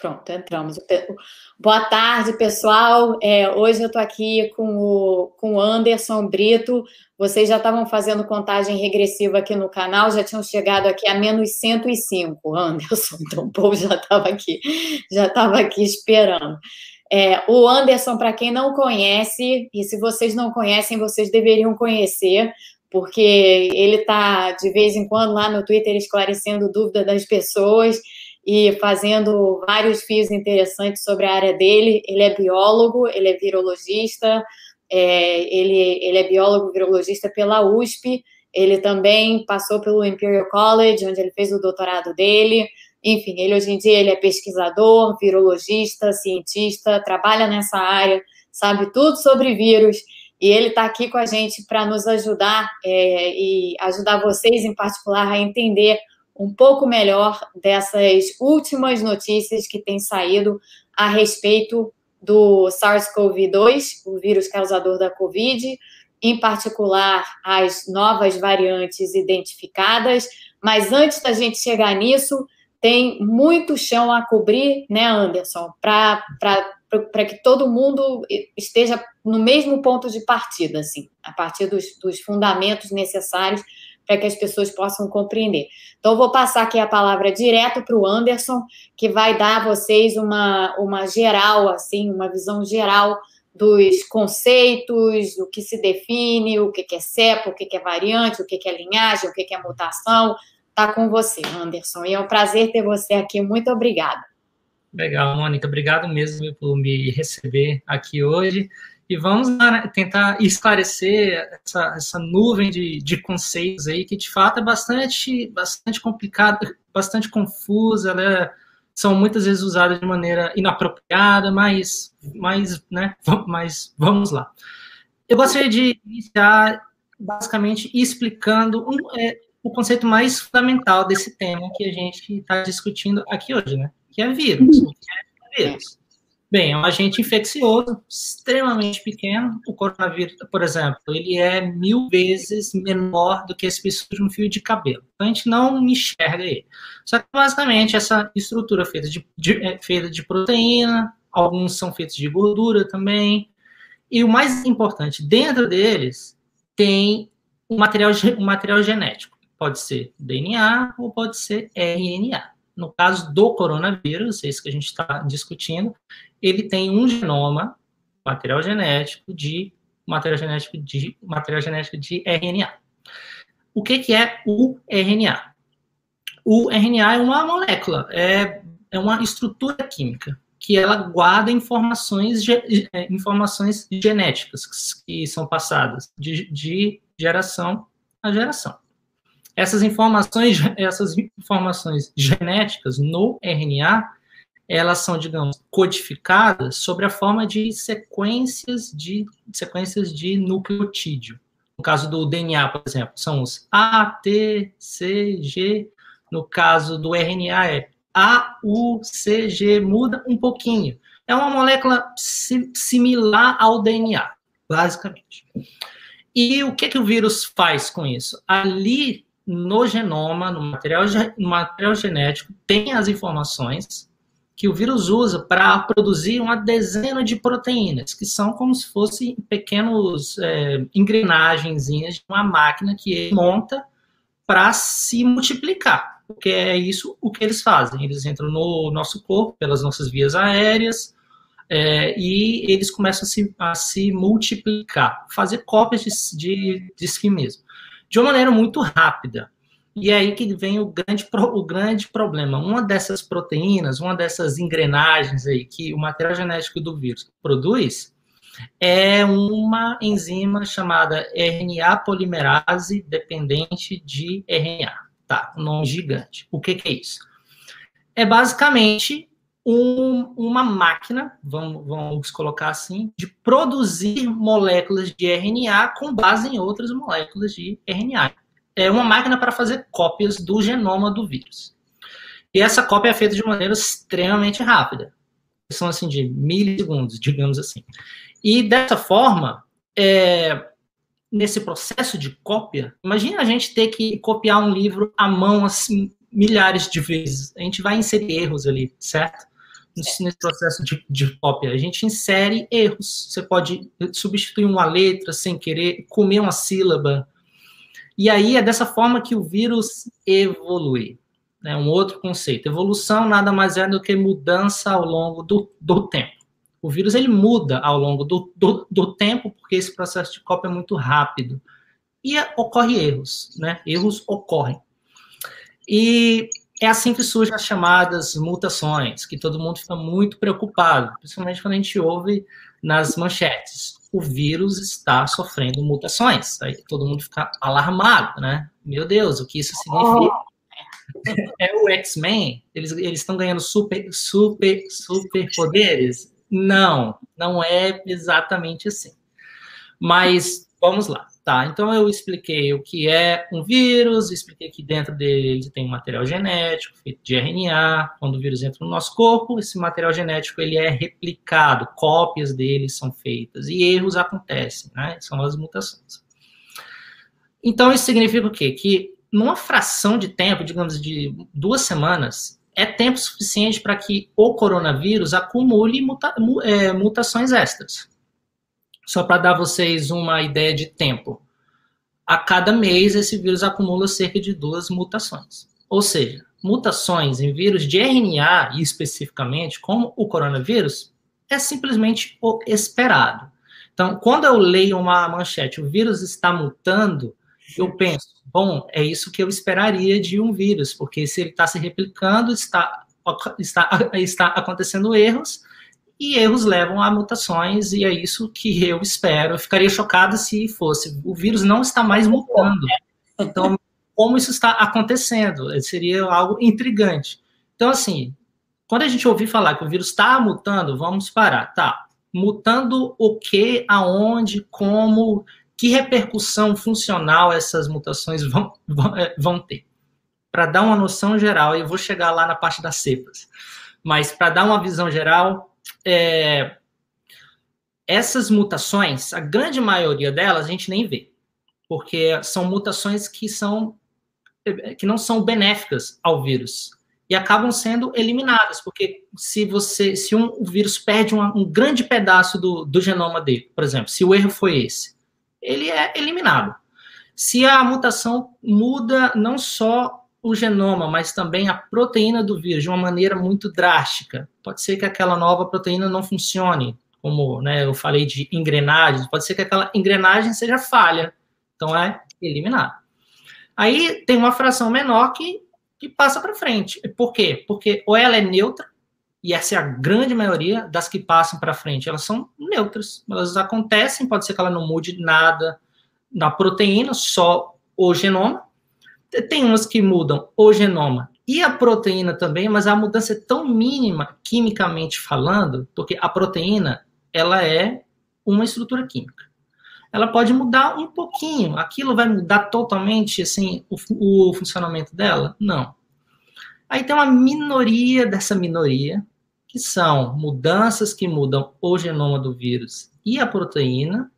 Pronto, entramos. Boa tarde, pessoal. É, hoje eu estou aqui com o, com o Anderson Brito. Vocês já estavam fazendo contagem regressiva aqui no canal, já tinham chegado aqui a menos 105, Anderson. Então o povo já estava aqui, já estava aqui esperando. É, o Anderson, para quem não conhece, e se vocês não conhecem, vocês deveriam conhecer, porque ele está de vez em quando lá no Twitter esclarecendo dúvidas das pessoas e fazendo vários fios interessantes sobre a área dele. Ele é biólogo, ele é virologista, é, ele, ele é biólogo virologista pela USP, ele também passou pelo Imperial College, onde ele fez o doutorado dele. Enfim, ele hoje em dia ele é pesquisador, virologista, cientista, trabalha nessa área, sabe tudo sobre vírus. E ele está aqui com a gente para nos ajudar é, e ajudar vocês, em particular, a entender um pouco melhor dessas últimas notícias que têm saído a respeito do SARS-CoV-2, o vírus causador da Covid, em particular as novas variantes identificadas. Mas antes da gente chegar nisso, tem muito chão a cobrir, né, Anderson, para que todo mundo esteja no mesmo ponto de partida, assim, a partir dos, dos fundamentos necessários para que as pessoas possam compreender. Então, vou passar aqui a palavra direto para o Anderson, que vai dar a vocês uma, uma geral, assim, uma visão geral dos conceitos, o que se define, o que é cepa, o que é variante, o que é linhagem, o que é mutação. Está com você, Anderson. E é um prazer ter você aqui. Muito obrigada. Legal, Mônica. Obrigado mesmo por me receber aqui hoje e vamos né, tentar esclarecer essa, essa nuvem de, de, conceitos aí, que de fato é bastante, bastante complicada, bastante confusa, né? são muitas vezes usadas de maneira inapropriada, mas, mas, né, mas vamos lá. Eu gostaria de iniciar basicamente explicando um, é, o conceito mais fundamental desse tema que a gente está discutindo aqui hoje, né? Que é vírus. Que é vírus. Bem, é um agente infeccioso extremamente pequeno. O coronavírus, por exemplo, ele é mil vezes menor do que esse espessura de um fio de cabelo. Então, a gente não enxerga ele. Só que, basicamente, essa estrutura feita de, de, é feita de proteína, alguns são feitos de gordura também. E o mais importante, dentro deles, tem um material, um material genético. Pode ser DNA ou pode ser RNA. No caso do coronavírus, esse que a gente está discutindo, ele tem um genoma, material genético de material genético de material genético de RNA. O que, que é o RNA? O RNA é uma molécula, é, é uma estrutura química que ela guarda informações, é, informações genéticas que são passadas de, de geração a geração. Essas informações, essas informações genéticas no RNA elas são, digamos, codificadas sobre a forma de sequências de sequências de nucleotídeo. No caso do DNA, por exemplo, são os A, T, C, G. No caso do RNA é A, U, C, G, muda um pouquinho. É uma molécula similar ao DNA, basicamente. E o que, que o vírus faz com isso? Ali no genoma, no material, no material genético, tem as informações que o vírus usa para produzir uma dezena de proteínas, que são como se fossem pequenos é, engrenagens de uma máquina que ele monta para se multiplicar, porque é isso o que eles fazem. Eles entram no nosso corpo pelas nossas vias aéreas é, e eles começam a se, a se multiplicar, fazer cópias de, de, de si mesmo, de uma maneira muito rápida. E é aí que vem o grande, o grande problema. Uma dessas proteínas, uma dessas engrenagens aí que o material genético do vírus produz, é uma enzima chamada RNA polimerase dependente de RNA. Tá, um nome gigante. O que, que é isso? É basicamente um, uma máquina, vamos, vamos colocar assim, de produzir moléculas de RNA com base em outras moléculas de RNA é uma máquina para fazer cópias do genoma do vírus. E essa cópia é feita de maneira extremamente rápida. São assim de milissegundos, digamos assim. E dessa forma, é, nesse processo de cópia, imagine a gente ter que copiar um livro à mão assim milhares de vezes. A gente vai inserir erros ali, certo? nesse processo de, de cópia? A gente insere erros. Você pode substituir uma letra sem querer, comer uma sílaba. E aí é dessa forma que o vírus evolui. É um outro conceito. Evolução nada mais é do que mudança ao longo do, do tempo. O vírus ele muda ao longo do, do, do tempo, porque esse processo de cópia é muito rápido. E ocorre erros, né? Erros ocorrem. E é assim que surgem as chamadas mutações, que todo mundo fica muito preocupado, principalmente quando a gente ouve nas manchetes. O vírus está sofrendo mutações. Aí todo mundo fica alarmado, né? Meu Deus, o que isso significa? Oh. É o X-Men? Eles estão ganhando super, super, super poderes? Não, não é exatamente assim. Mas vamos lá. Tá, então eu expliquei o que é um vírus, expliquei que dentro dele tem um material genético feito de RNA. Quando o vírus entra no nosso corpo, esse material genético ele é replicado, cópias dele são feitas e erros acontecem, né? São as mutações. Então isso significa o quê? Que numa fração de tempo, digamos de duas semanas, é tempo suficiente para que o coronavírus acumule muta é, mutações extras. Só para dar vocês uma ideia de tempo. A cada mês, esse vírus acumula cerca de duas mutações. Ou seja, mutações em vírus de RNA, especificamente, como o coronavírus, é simplesmente o esperado. Então, quando eu leio uma manchete, o vírus está mutando, eu penso, bom, é isso que eu esperaria de um vírus, porque se ele está se replicando, está, está, está acontecendo erros, e erros levam a mutações, e é isso que eu espero. Eu ficaria chocada se fosse. O vírus não está mais mutando. Então, como isso está acontecendo? Seria algo intrigante. Então, assim, quando a gente ouvir falar que o vírus está mutando, vamos parar. Tá, mutando o que, aonde, como, que repercussão funcional essas mutações vão, vão, é, vão ter? Para dar uma noção geral, eu vou chegar lá na parte das cepas, mas para dar uma visão geral, é, essas mutações, a grande maioria delas a gente nem vê, porque são mutações que são que não são benéficas ao vírus e acabam sendo eliminadas, porque se você se um o vírus perde um, grande pedaço do, do genoma dele, por exemplo, se o erro foi esse, ele é eliminado. Se a mutação muda não só o genoma, mas também a proteína do vírus de uma maneira muito drástica. Pode ser que aquela nova proteína não funcione, como né, eu falei de engrenagens, pode ser que aquela engrenagem seja falha, então é eliminado. Aí tem uma fração menor que, que passa para frente. Por quê? Porque ou ela é neutra, e essa é a grande maioria das que passam para frente, elas são neutras, elas acontecem, pode ser que ela não mude nada na proteína, só o genoma, tem umas que mudam o genoma e a proteína também, mas a mudança é tão mínima, quimicamente falando, porque a proteína, ela é uma estrutura química. Ela pode mudar um pouquinho. Aquilo vai mudar totalmente, assim, o, o funcionamento dela? Não. Aí tem uma minoria dessa minoria, que são mudanças que mudam o genoma do vírus e a proteína,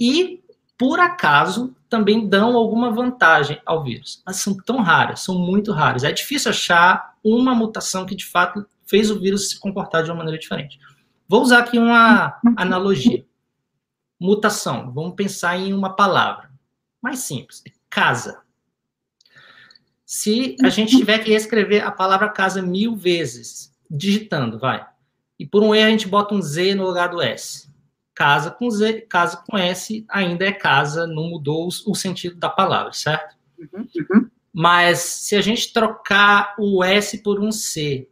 e por acaso, também dão alguma vantagem ao vírus. Mas são tão raras, são muito raras. É difícil achar uma mutação que de fato fez o vírus se comportar de uma maneira diferente. Vou usar aqui uma analogia. Mutação. Vamos pensar em uma palavra. Mais simples. Casa. Se a gente tiver que escrever a palavra casa mil vezes, digitando, vai. E por um erro a gente bota um Z no lugar do S casa com Z, casa com S ainda é casa, não mudou o, sentido da palavra, certo? Uhum, uhum. Mas se a gente trocar o S por um C,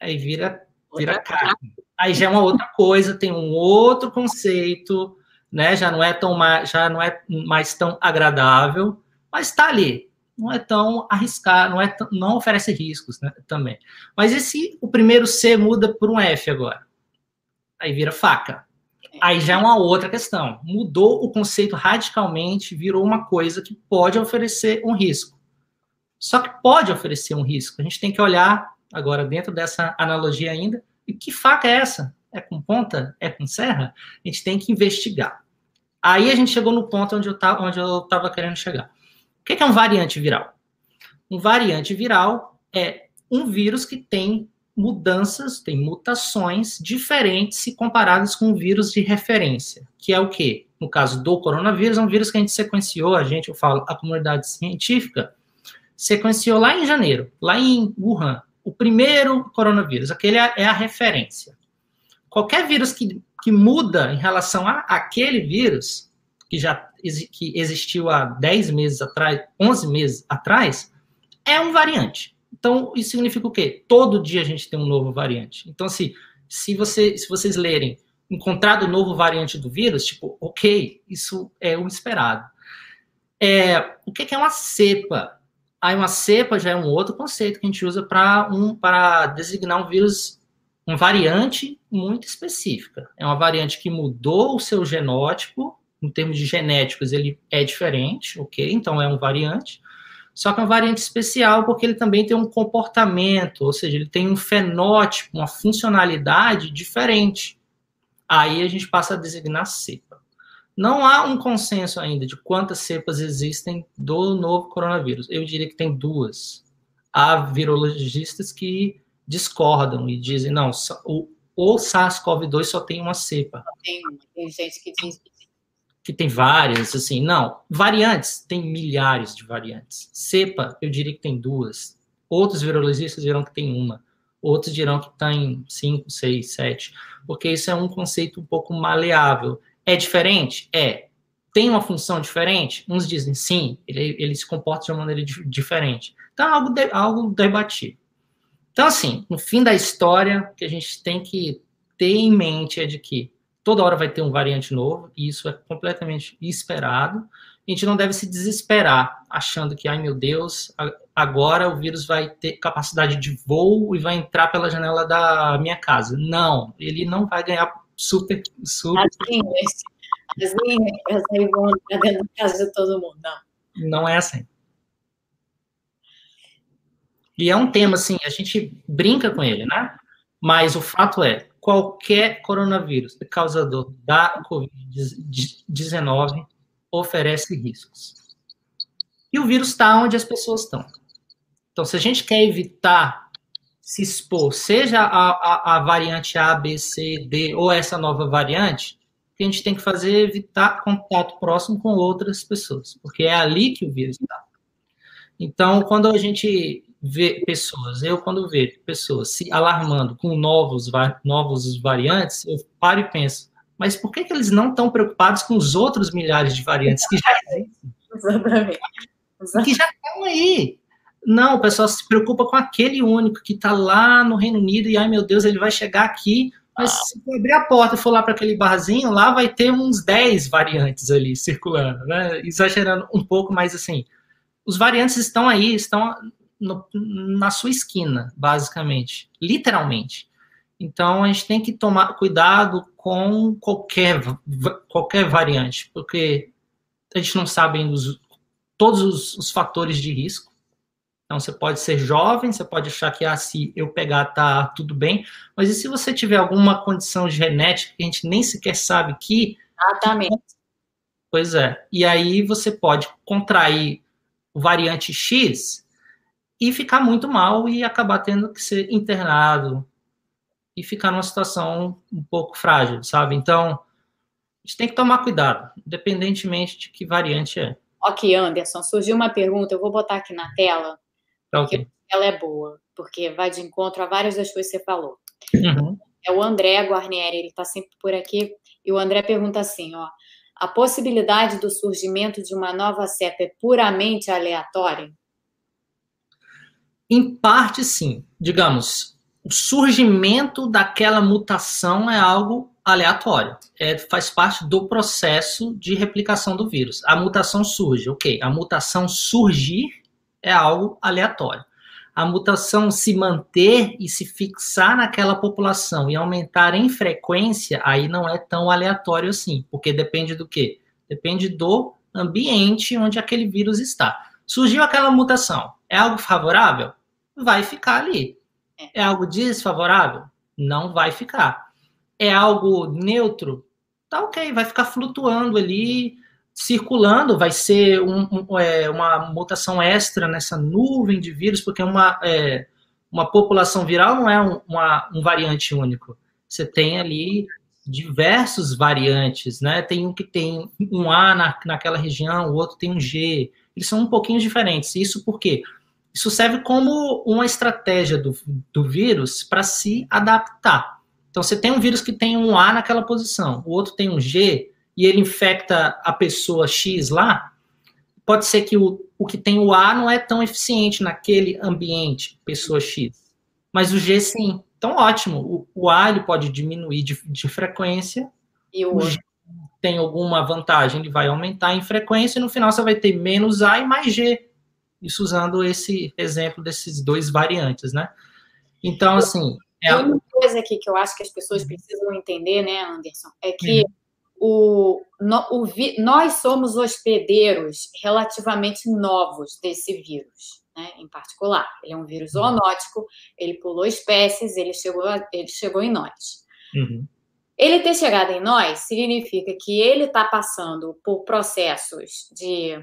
aí vira, vira carne. Aí já é uma outra coisa, tem um outro conceito, né? Já não é tão mais, já não é mais tão agradável, mas está ali. Não é tão arriscado, não é tão, não oferece riscos, né? Também. Mas e se o primeiro C muda por um F agora? Aí vira faca. Aí já é uma outra questão. Mudou o conceito radicalmente, virou uma coisa que pode oferecer um risco. Só que pode oferecer um risco. A gente tem que olhar agora dentro dessa analogia ainda. E que faca é essa? É com ponta? É com serra? A gente tem que investigar. Aí a gente chegou no ponto onde eu estava querendo chegar. O que é um variante viral? Um variante viral é um vírus que tem mudanças, tem mutações diferentes se comparadas com o vírus de referência, que é o quê? No caso do coronavírus, é um vírus que a gente sequenciou, a gente, eu falo, a comunidade científica, sequenciou lá em janeiro, lá em Wuhan, o primeiro coronavírus, aquele é, é a referência. Qualquer vírus que, que muda em relação a aquele vírus, que já que existiu há 10 meses atrás, 11 meses atrás, é um variante. Então, isso significa o quê? Todo dia a gente tem um novo variante. Então, se, se, você, se vocês lerem encontrado o novo variante do vírus, tipo, ok, isso é o esperado. É, o que é uma cepa? Aí uma cepa já é um outro conceito que a gente usa para um, designar um vírus, uma variante muito específica. É uma variante que mudou o seu genótipo, em termos de genéticos ele é diferente, ok? Então é um variante. Só que é um variante especial porque ele também tem um comportamento, ou seja, ele tem um fenótipo, uma funcionalidade diferente. Aí a gente passa a designar cepa. Não há um consenso ainda de quantas cepas existem do novo coronavírus. Eu diria que tem duas. Há virologistas que discordam e dizem, não, o, o SARS-CoV-2 só tem uma cepa. Tem, tem gente que diz que tem várias, assim, não. Variantes, tem milhares de variantes. Cepa, eu diria que tem duas. Outros virologistas dirão que tem uma. Outros dirão que tem cinco, seis, sete. Porque isso é um conceito um pouco maleável. É diferente? É. Tem uma função diferente? Uns dizem sim, ele, ele se comporta de uma maneira diferente. Então, é algo, de, algo debatido. Então, assim, no fim da história, o que a gente tem que ter em mente é de que toda hora vai ter um variante novo, e isso é completamente esperado. A gente não deve se desesperar achando que, ai meu Deus, agora o vírus vai ter capacidade de voo e vai entrar pela janela da minha casa. Não, ele não vai ganhar super. super... As linhas, as linhas aí vão entrar dentro da casa de todo mundo. Não. não é assim. E é um tema, assim, a gente brinca com ele, né? Mas o fato é, qualquer coronavírus causador da Covid-19 oferece riscos. E o vírus está onde as pessoas estão. Então, se a gente quer evitar se expor, seja a, a, a, variante A, B, C, D ou essa nova variante, o que a gente tem que fazer é evitar contato próximo com outras pessoas, porque é ali que o vírus está. Então, quando a gente ver pessoas, eu quando vejo pessoas se alarmando com novos, novos variantes, eu paro e penso, mas por que, que eles não estão preocupados com os outros milhares de variantes que já existem? Exatamente. Que já estão aí. Não, o pessoal se preocupa com aquele único que está lá no Reino Unido e, ai meu Deus, ele vai chegar aqui. Mas ah. se abrir a porta e for lá para aquele barzinho, lá vai ter uns 10 variantes ali circulando, né? Exagerando um pouco, mas assim, os variantes estão aí, estão no, na sua esquina, basicamente, literalmente. Então a gente tem que tomar cuidado com qualquer, qualquer variante, porque a gente não sabe ainda os, todos os, os, fatores de risco. Então você pode ser jovem, você pode achar que ah, se eu pegar tá tudo bem, mas e se você tiver alguma condição genética que a gente nem sequer sabe que. Exatamente. Pois é. E aí você pode contrair o variante X e ficar muito mal e acabar tendo que ser internado e ficar numa situação um pouco frágil, sabe? Então, a gente tem que tomar cuidado, independentemente de que variante é. Ok, Anderson, surgiu uma pergunta, eu vou botar aqui na tela, tá okay. ela é boa, porque vai de encontro a várias das coisas que você falou. Uhum. É o André Guarnieri, ele está sempre por aqui, e o André pergunta assim, ó, a possibilidade do surgimento de uma nova cepa é puramente aleatória? Em parte, sim. Digamos, o surgimento daquela mutação é algo aleatório. É, faz parte do processo de replicação do vírus. A mutação surge, ok. A mutação surgir é algo aleatório. A mutação se manter e se fixar naquela população e aumentar em frequência, aí não é tão aleatório assim, porque depende do quê? Depende do ambiente onde aquele vírus está. Surgiu aquela mutação, é algo favorável? Vai ficar ali. É. é algo desfavorável? Não vai ficar. É algo neutro? Tá ok, vai ficar flutuando ali, circulando, vai ser um, um, é, uma mutação extra nessa nuvem de vírus, porque uma, é, uma população viral não é um, uma, um variante único. Você tem ali diversos variantes, né? Tem um que tem um A na, naquela região, o outro tem um G. Eles são um pouquinho diferentes. Isso por quê? Isso serve como uma estratégia do, do vírus para se adaptar. Então, você tem um vírus que tem um A naquela posição, o outro tem um G, e ele infecta a pessoa X lá, pode ser que o, o que tem o A não é tão eficiente naquele ambiente, pessoa X. Mas o G sim. Então, ótimo. O, o A ele pode diminuir de, de frequência. E o, o G tem alguma vantagem, ele vai aumentar em frequência e no final você vai ter menos A e mais G. Isso usando esse exemplo desses dois variantes, né? Então, assim. É... Uma coisa aqui que eu acho que as pessoas precisam entender, né, Anderson, é que uhum o, no, o vi, nós somos hospedeiros relativamente novos desse vírus, né, em particular. Ele é um vírus uhum. zoonótico, ele pulou espécies, ele chegou, ele chegou em nós. Uhum. Ele ter chegado em nós significa que ele está passando por processos de,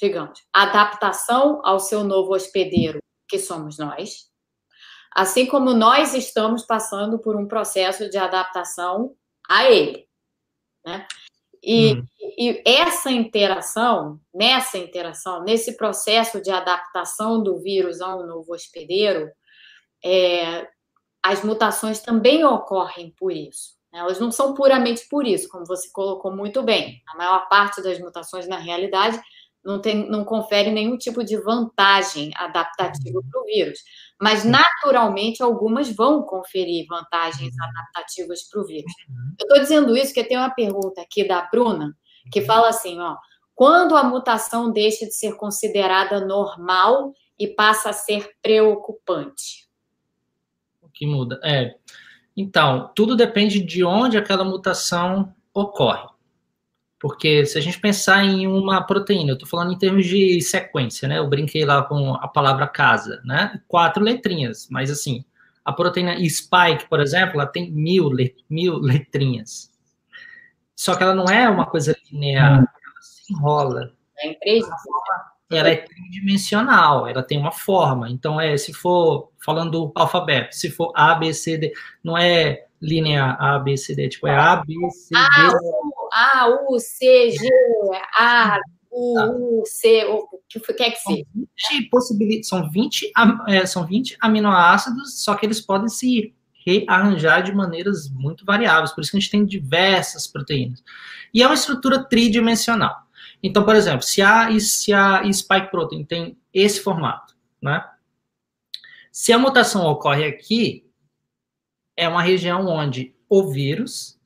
digamos, adaptação ao seu novo hospedeiro, que somos nós, assim como nós estamos passando por um processo de adaptação a ele. Né? E, hum. e, essa interação, nessa interação, nesse processo de adaptação do vírus a um novo hospedeiro, é, as mutações também ocorrem por isso. Né? Elas não são puramente por isso, como você colocou muito bem. A maior parte das mutações, na realidade, não, tem, não confere nenhum tipo de vantagem adaptativa uhum. para o vírus. Mas, naturalmente, algumas vão conferir vantagens uhum. adaptativas para o vírus. Uhum. Eu estou dizendo isso porque tem uma pergunta aqui da Bruna, que fala assim, ó, quando a mutação deixa de ser considerada normal e passa a ser preocupante? O que muda? É, então, tudo depende de onde aquela mutação ocorre. Porque se a gente pensar em uma proteína, eu estou falando em termos de sequência, né? Eu brinquei lá com a palavra casa, né? Quatro letrinhas, mas assim, a proteína spike, por exemplo, ela tem mil, mil letrinhas. Só que ela não é uma coisa linear, ela se enrola. É três. Ela é tridimensional, ela tem uma forma. Então, é, se for falando do alfabeto, se for A, B, C, D, não é linear A, B, C, D, tipo, é A, B, C, D. A, U, A, U, C, G, A, U, U, C, o que quer que seja. São 20, são 20, é, são 20 aminoácidos, só que eles podem se rearranjar de maneiras muito variáveis, por isso que a gente tem diversas proteínas. E é uma estrutura tridimensional. Então, por exemplo, se a, se a spike protein tem esse formato, né? Se a mutação ocorre aqui, é uma região onde o vírus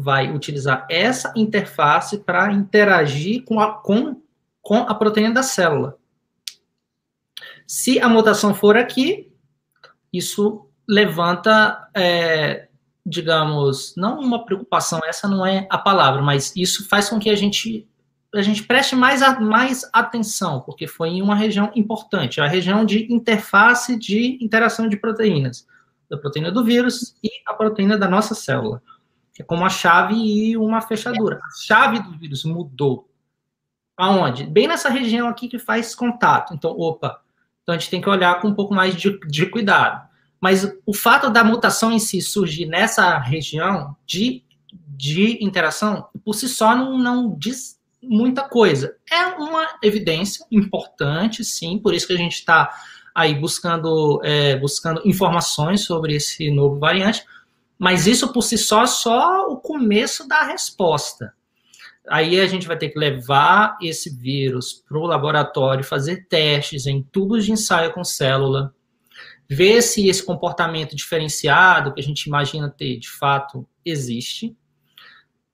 vai utilizar essa interface para interagir com a, com, com a proteína da célula. Se a mutação for aqui, isso levanta, é, digamos, não uma preocupação, essa não é a palavra, mas isso faz com que a gente a gente preste mais, a, mais atenção, porque foi em uma região importante, a região de interface de interação de proteínas da proteína do vírus e a proteína da nossa célula, é como a chave e uma fechadura. A chave do vírus mudou. Aonde? Bem nessa região aqui que faz contato. Então, opa, então a gente tem que olhar com um pouco mais de, de cuidado. Mas o fato da mutação em si surgir nessa região de, de interação, por si só, não, não diz muita coisa. É uma evidência importante, sim, por isso que a gente está aí buscando, é, buscando informações sobre esse novo variante, mas isso por si só é só o começo da resposta. Aí a gente vai ter que levar esse vírus para o laboratório, fazer testes em tubos de ensaio com célula, ver se esse comportamento diferenciado que a gente imagina ter de fato existe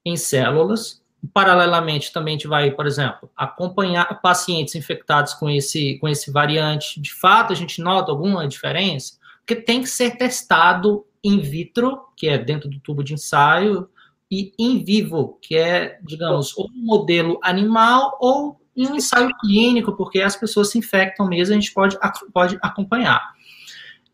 em células, Paralelamente, também a gente vai, por exemplo, acompanhar pacientes infectados com esse, com esse variante. De fato, a gente nota alguma diferença? Porque tem que ser testado in vitro, que é dentro do tubo de ensaio, e in vivo, que é, digamos, ou um modelo animal ou um ensaio clínico, porque as pessoas se infectam mesmo, a gente pode, pode acompanhar.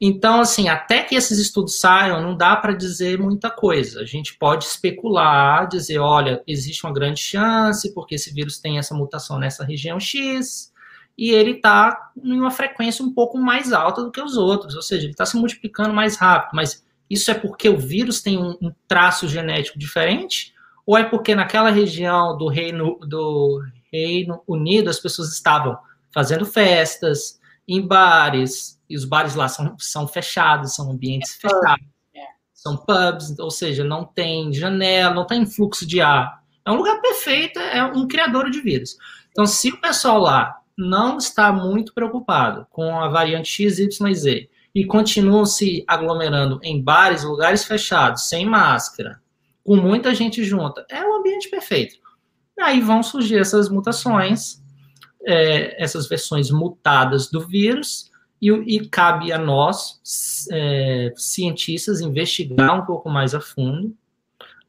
Então, assim, até que esses estudos saiam, não dá para dizer muita coisa. A gente pode especular, dizer, olha, existe uma grande chance, porque esse vírus tem essa mutação nessa região X, e ele está em uma frequência um pouco mais alta do que os outros, ou seja, ele está se multiplicando mais rápido. Mas isso é porque o vírus tem um, um, traço genético diferente? Ou é porque naquela região do Reino, do Reino Unido as pessoas estavam fazendo festas, em bares, e os bares lá são, são fechados, são ambientes é fechados, é. são pubs, ou seja, não tem janela, não tem fluxo de ar. É um lugar perfeito, é um criador de vírus. Então, se o pessoal lá não está muito preocupado com a variante XYZ e continuam se aglomerando em bares, lugares fechados, sem máscara, com muita gente junta, é o ambiente perfeito. Aí vão surgir essas mutações, é, essas versões mutadas do vírus, e, e cabe a nós, é, cientistas, investigar um pouco mais a fundo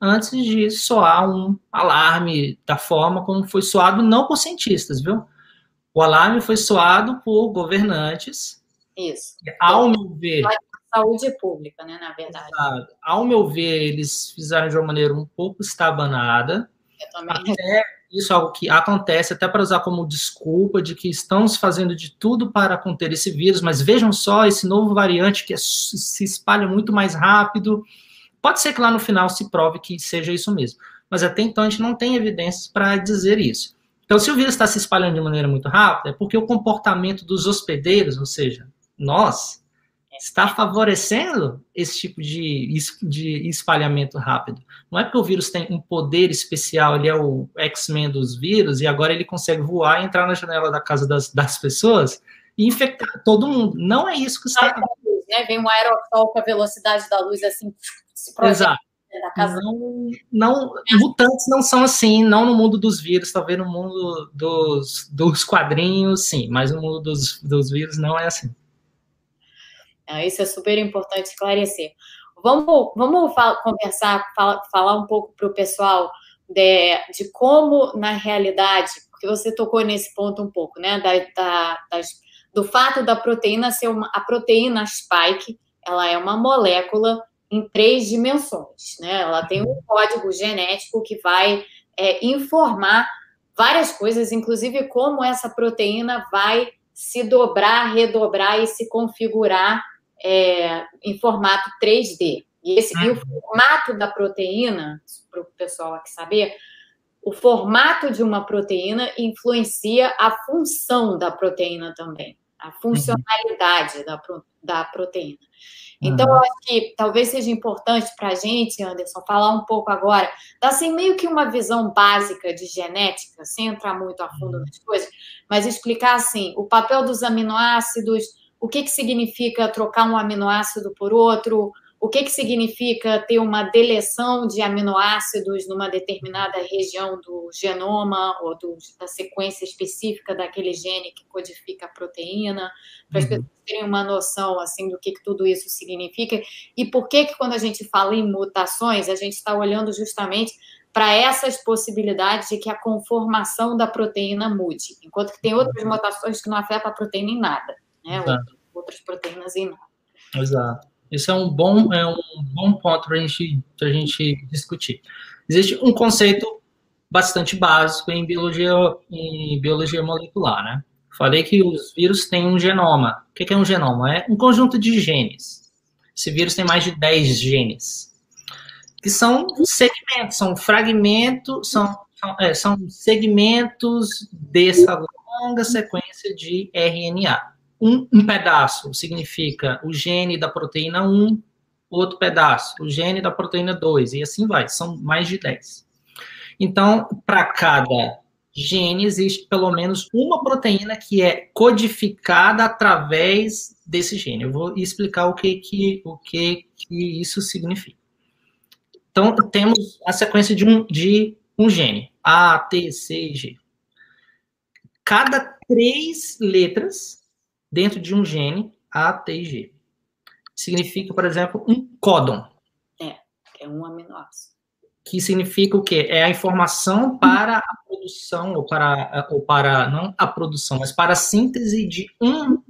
antes de soar um alarme da forma como foi soado, não por cientistas, viu? O alarme foi soado por governantes. Isso. Ao meu ver. Saúde pública, né, na verdade. Exato. Ao meu ver, eles fizeram de uma maneira um pouco estabanada. Eu também. Até isso é algo que acontece, até para usar como desculpa de que estamos fazendo de tudo para conter esse vírus, mas vejam só esse novo variante que é, se espalha muito mais rápido. Pode ser que lá no final se prove que seja isso mesmo, mas até então a gente não tem evidências para dizer isso. Então, se o vírus está se espalhando de maneira muito rápida, é porque o comportamento dos hospedeiros, ou seja, nós, está favorecendo esse tipo de, de espalhamento rápido. Não é porque o vírus tem um poder especial, ele é o X-Men dos vírus, e agora ele consegue voar, entrar na janela da casa das, das pessoas e infectar todo mundo. Não é isso que está acontecendo. Né? Vem um aerossol com a velocidade da luz assim, se. Exato. Não, não, mutantes não são assim, não no mundo dos vírus, talvez no mundo dos, dos quadrinhos, sim, mas no mundo dos, dos vírus não é assim. Ah, isso é super importante esclarecer. Vamos, vamos conversar, falar um pouco para o pessoal de, de, como, na realidade, porque você tocou nesse ponto um pouco, né? Da, da, das, do fato da proteína ser uma. A proteína spike, ela é uma molécula em três dimensões. Né? Ela tem um código genético que vai é, informar várias coisas, inclusive como essa proteína vai se dobrar, redobrar e se configurar é, em formato 3D. E, esse, e o uhum. formato da proteína, para o pessoal aqui saber, o formato de uma proteína influencia a função da proteína também, a uhum. funcionalidade da, da proteína. Então, uhum. eu acho que talvez seja importante para a gente, Anderson, falar um pouco agora, dar assim, meio que uma visão básica de genética, sem entrar muito a fundo uhum. nas coisas, mas explicar assim o papel dos aminoácidos, o que, que significa trocar um aminoácido por outro, o que, que significa ter uma deleção de aminoácidos numa determinada região do genoma ou do, da sequência específica daquele gene que codifica a proteína, para as uhum. pessoas terem uma noção assim do que, que tudo isso significa e por que, que quando a gente fala em mutações, a gente está olhando justamente para essas possibilidades de que a conformação da proteína mude, enquanto que tem outras uhum. mutações que não afetam a proteína em nada, né? Outras proteínas em nada. Exato. Isso é um bom, é um bom ponto para gente, a gente discutir. Existe um conceito bastante básico em biologia, em biologia molecular, né? Falei que os vírus têm um genoma. O que é um genoma? É um conjunto de genes. Esse vírus tem mais de 10 genes, que são segmentos, são fragmentos, são, são, é, são segmentos dessa longa sequência de RNA um, um pedaço significa o gene da proteína 1, outro pedaço, o gene da proteína 2, e assim vai, são mais de 10. Então, para cada gene existe pelo menos uma proteína que é codificada através desse gene. Eu vou explicar o que que, o que, que isso significa. Então, temos a sequência de um, de um gene, A, T, C, G. Cada três letras dentro de um gene A, T e G. Significa, por exemplo, um códon. É, é um aminoácido. Que significa o quê? É a informação para a produção, ou para, ou para não a produção, mas para a síntese de um,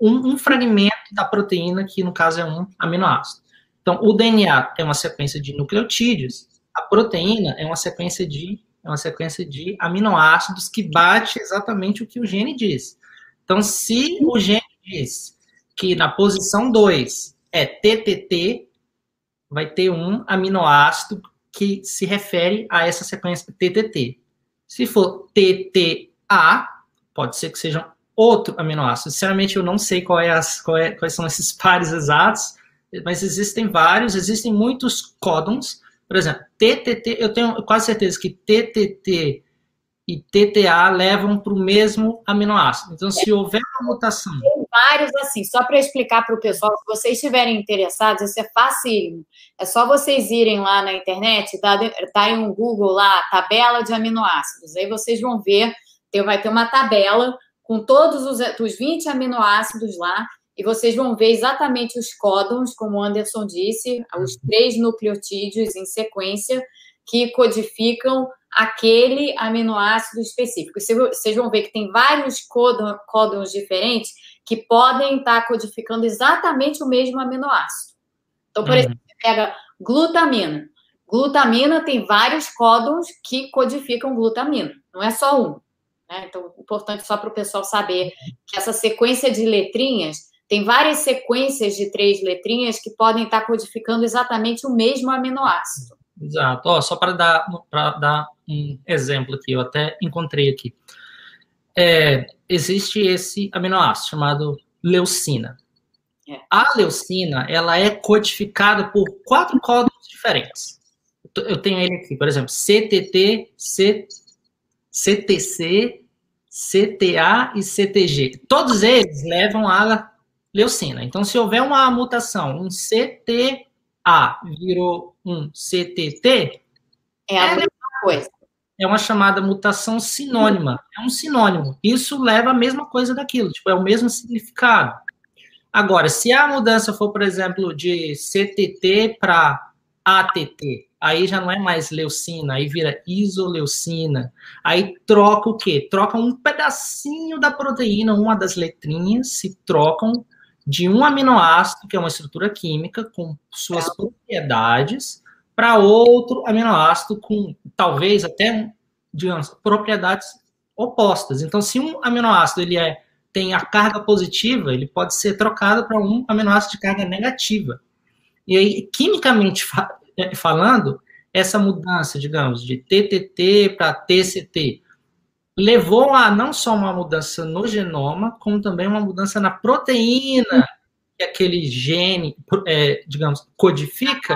um, um fragmento da proteína, que no caso é um aminoácido. Então, o DNA é uma sequência de nucleotídeos, a proteína é uma sequência de é uma sequência de aminoácidos que bate exatamente o que o gene diz. Então, se o gene diz que na posição 2 é TTT, vai ter um aminoácido que se refere a essa sequência TTT. Se for TTA, pode ser que seja outro aminoácido. Sinceramente, eu não sei é as, é, quais são esses pares exatos, mas existem vários, existem muitos códons. Por exemplo, TTT, eu tenho quase certeza que TTT e TTA levam para o mesmo aminoácido. Então, se houver uma mutação. Tem vários assim, só para explicar para o pessoal, se vocês estiverem interessados, isso é fácil. É só vocês irem lá na internet, tá, tá em um Google lá, tabela de aminoácidos. Aí vocês vão ver, vai ter uma tabela com todos os, os 20 aminoácidos lá, e vocês vão ver exatamente os códons, como o Anderson disse, os três nucleotídeos em sequência que codificam aquele aminoácido específico. Vocês vão ver que tem vários códons diferentes que podem estar codificando exatamente o mesmo aminoácido. Então, por uhum. exemplo, você pega glutamina. Glutamina tem vários códons que codificam glutamina, não é só um. Né? Então, importante só para o pessoal saber que essa sequência de letrinhas tem várias sequências de três letrinhas que podem estar codificando exatamente o mesmo aminoácido. Exato. Ó, só para dar, dar um exemplo aqui, eu até encontrei aqui. É, existe esse aminoácido chamado leucina. É. A leucina, ela é codificada por quatro códigos diferentes. Eu tenho ele aqui, por exemplo, CTT, C, CTC, CTA e CTG. Todos eles levam a leucina. Então, se houver uma mutação, um CTA virou um CTT, é a é mesma coisa. É uma chamada mutação sinônima. É um sinônimo. Isso leva a mesma coisa daquilo, tipo, é o mesmo significado. Agora, se a mudança for, por exemplo, de CTT para ATT, aí já não é mais leucina, aí vira isoleucina. Aí troca o quê? Troca um pedacinho da proteína, uma das letrinhas se trocam de um aminoácido, que é uma estrutura química com suas é. propriedades, para outro aminoácido com talvez até, digamos, propriedades opostas. Então, se um aminoácido ele é, tem a carga positiva, ele pode ser trocado para um aminoácido de carga negativa. E aí, quimicamente é, falando, essa mudança, digamos, de TTT para TCT, levou a não só uma mudança no genoma, como também uma mudança na proteína que aquele gene, é, digamos, codifica.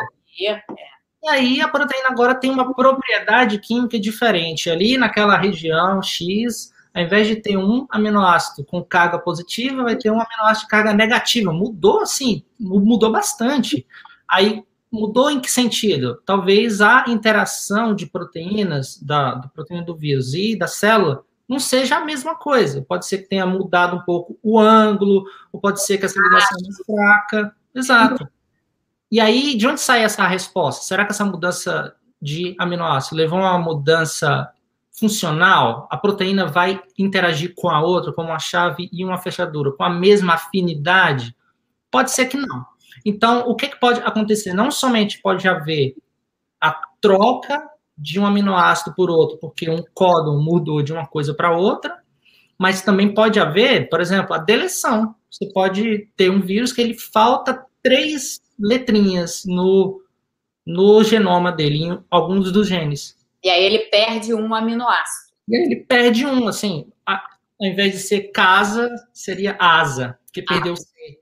E aí a proteína agora tem uma propriedade química diferente. Ali naquela região X, ao invés de ter um aminoácido com carga positiva, vai ter um aminoácido de carga negativa. Mudou assim, mudou bastante. Aí Mudou em que sentido? Talvez a interação de proteínas, da, proteína do vírus e da célula, não seja a mesma coisa. Pode ser que tenha mudado um pouco o ângulo, ou pode ser que essa ligação é mais fraca. Exato. E aí, de onde sai essa resposta? Será que essa mudança de aminoácido levou a uma mudança funcional? A proteína vai interagir com a outra, como uma chave e uma fechadura, com a mesma afinidade? Pode ser que não. Então, o que, que pode acontecer? Não somente pode haver a troca de um aminoácido por outro, porque um códon mudou de uma coisa para outra, mas também pode haver, por exemplo, a deleção. Você pode ter um vírus que ele falta três letrinhas no, no genoma dele, em alguns dos genes. E aí ele perde um aminoácido. E aí ele perde um, assim, a, ao invés de ser casa, seria asa, que perdeu ah. C.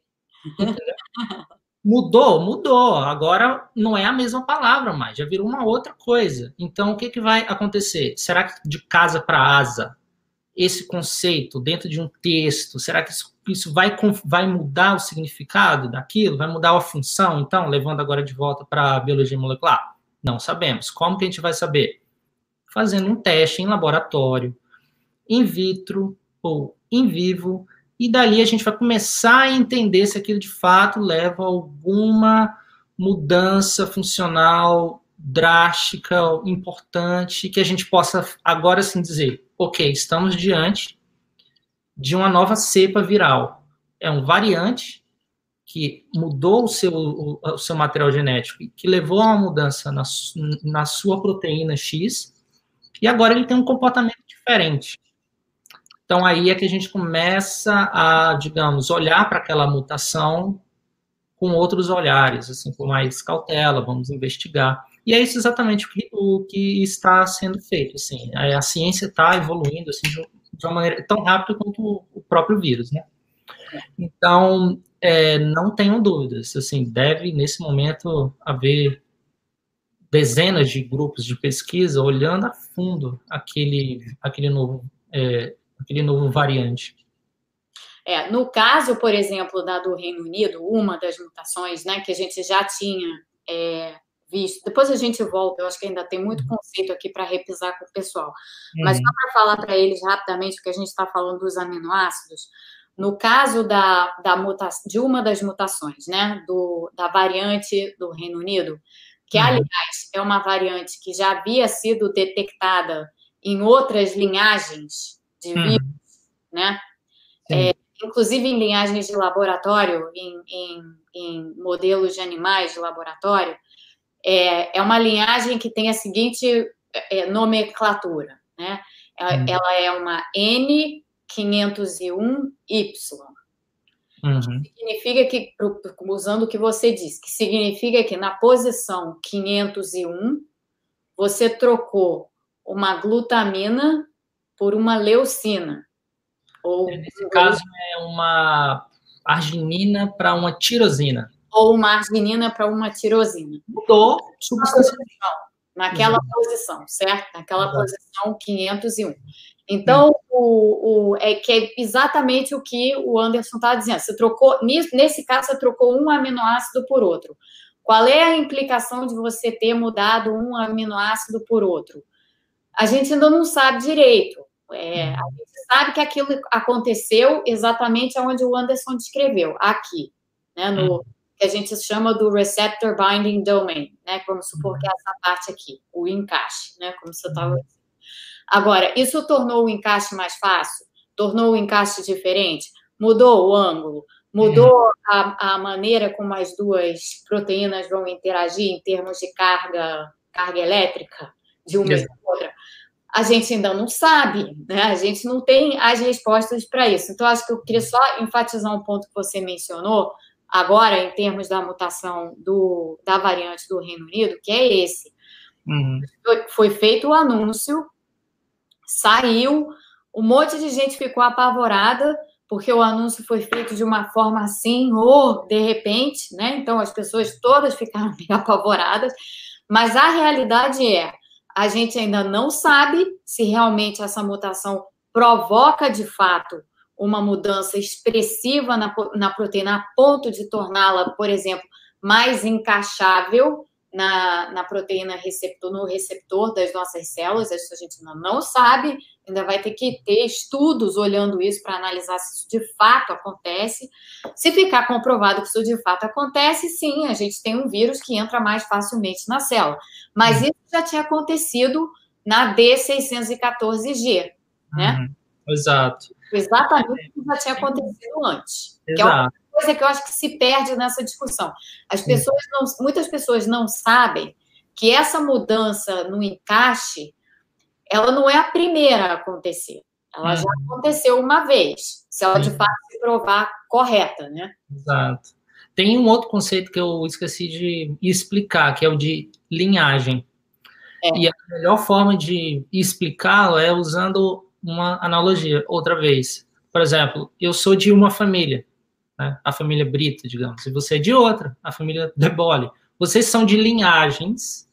Mudou? Mudou. Agora não é a mesma palavra mais, já virou uma outra coisa. Então, o que, que vai acontecer? Será que de casa para asa, esse conceito dentro de um texto, será que isso, isso vai, vai mudar o significado daquilo? Vai mudar a função? Então, levando agora de volta para a biologia molecular? Não sabemos. Como que a gente vai saber? Fazendo um teste em laboratório, in vitro ou in vivo, e dali a gente vai começar a entender se aquilo de fato leva a alguma mudança funcional drástica, importante, que a gente possa agora sim dizer, ok, estamos diante de uma nova cepa viral. É um variante que mudou o seu, o, o seu material genético, que levou a uma mudança na, na sua proteína X, E agora ele tem um comportamento diferente. Então aí é que a gente começa a, digamos, olhar para aquela mutação com outros olhares, assim, com mais cautela, vamos investigar. E é isso exatamente o que, o que está sendo feito, assim. A, a ciência está evoluindo, assim, de, de, uma maneira tão rápida quanto o próprio vírus, né? Então, é, não tenham dúvidas, assim, deve, nesse momento, haver dezenas de grupos de pesquisa olhando a fundo aquele, aquele, novo, é, aquele novo variante. É, no caso, por exemplo, da do Reino Unido, uma das mutações, né, que a gente já tinha é, visto. Depois a gente volta, eu acho que ainda tem muito uhum. conceito aqui para repisar com o pessoal. Uhum. Mas só para falar para eles rapidamente, porque a gente está falando dos aminoácidos, no caso da, da mutação, de uma das mutações, né, do, da variante do Reino Unido, que, uhum. aliás, é uma variante que já havia sido detectada em outras linhagens de uhum. vírus, né? É, inclusive em linhagens de laboratório, em, em, em, modelos de animais de laboratório, é, é uma linhagem que tem a seguinte é, nomenclatura, né? Ela, uhum. ela é uma N501Y. Uhum. Significa que, usando o que você disse, que significa que na posição 501 você trocou uma glutamina por uma leucina. Ou, Nesse caso, é uma arginina para uma tirosina. Ou uma arginina para uma tirosina. Mudou substância. Naquela Exato. posição, certo? Naquela Exato. posição 501. Então, o, o, é que é exatamente o que o Anderson está dizendo. Você trocou, nesse caso, você trocou um aminoácido por outro. Qual é a implicação de você ter mudado um aminoácido por outro? A gente ainda não sabe direito. É, a gente sabe que aquilo aconteceu exatamente onde o Anderson descreveu, aqui, né, no que a gente chama do receptor binding domain, né? Vamos supor que é essa parte aqui, o encaixe, né? Como você estava dizendo. Agora, isso tornou o encaixe mais fácil? Tornou o encaixe diferente? Mudou o ângulo? Mudou a, a maneira como as duas proteínas vão interagir em termos de carga, carga elétrica de uma e outra? A gente ainda não sabe, né? A gente não tem as respostas para isso. Então, acho que eu queria só enfatizar um ponto que você mencionou agora, em termos da mutação do, da variante do Reino Unido, que é esse. Uhum. Foi feito o anúncio saiu, um monte de gente ficou apavorada, porque o anúncio foi feito de uma forma assim, ou de repente, né? Então as pessoas todas ficaram bem apavoradas, mas a realidade é, a gente ainda não sabe se realmente essa mutação provoca de fato uma mudança expressiva na, na proteína a ponto de torná-la, por exemplo, mais encaixável na, na proteína receptor, no receptor das nossas células, isso a gente ainda não sabe, ainda vai ter que ter estudos olhando isso para analisar se isso de fato acontece. Se ficar comprovado que isso de fato acontece, sim, a gente tem um vírus que entra mais facilmente na célula. Mas uhum. isso já tinha acontecido na D614G, né? Uhum. Exato. Exatamente o que já tinha acontecido antes. Exato. Coisa que eu acho que se perde nessa discussão. As pessoas não, muitas pessoas não sabem que essa mudança no encaixe, ela não é a primeira a acontecer. Ela já uhum. aconteceu uma vez, se ela de fato se provar correta, né? Exato. Tem um outro conceito que eu esqueci de explicar, que é o de linhagem. É. E a melhor forma de explicá-lo é usando uma analogia, outra vez. Por exemplo, eu sou de uma família né? a família Brito, digamos, e você é de outra, a família Debole. Vocês são de linhagens,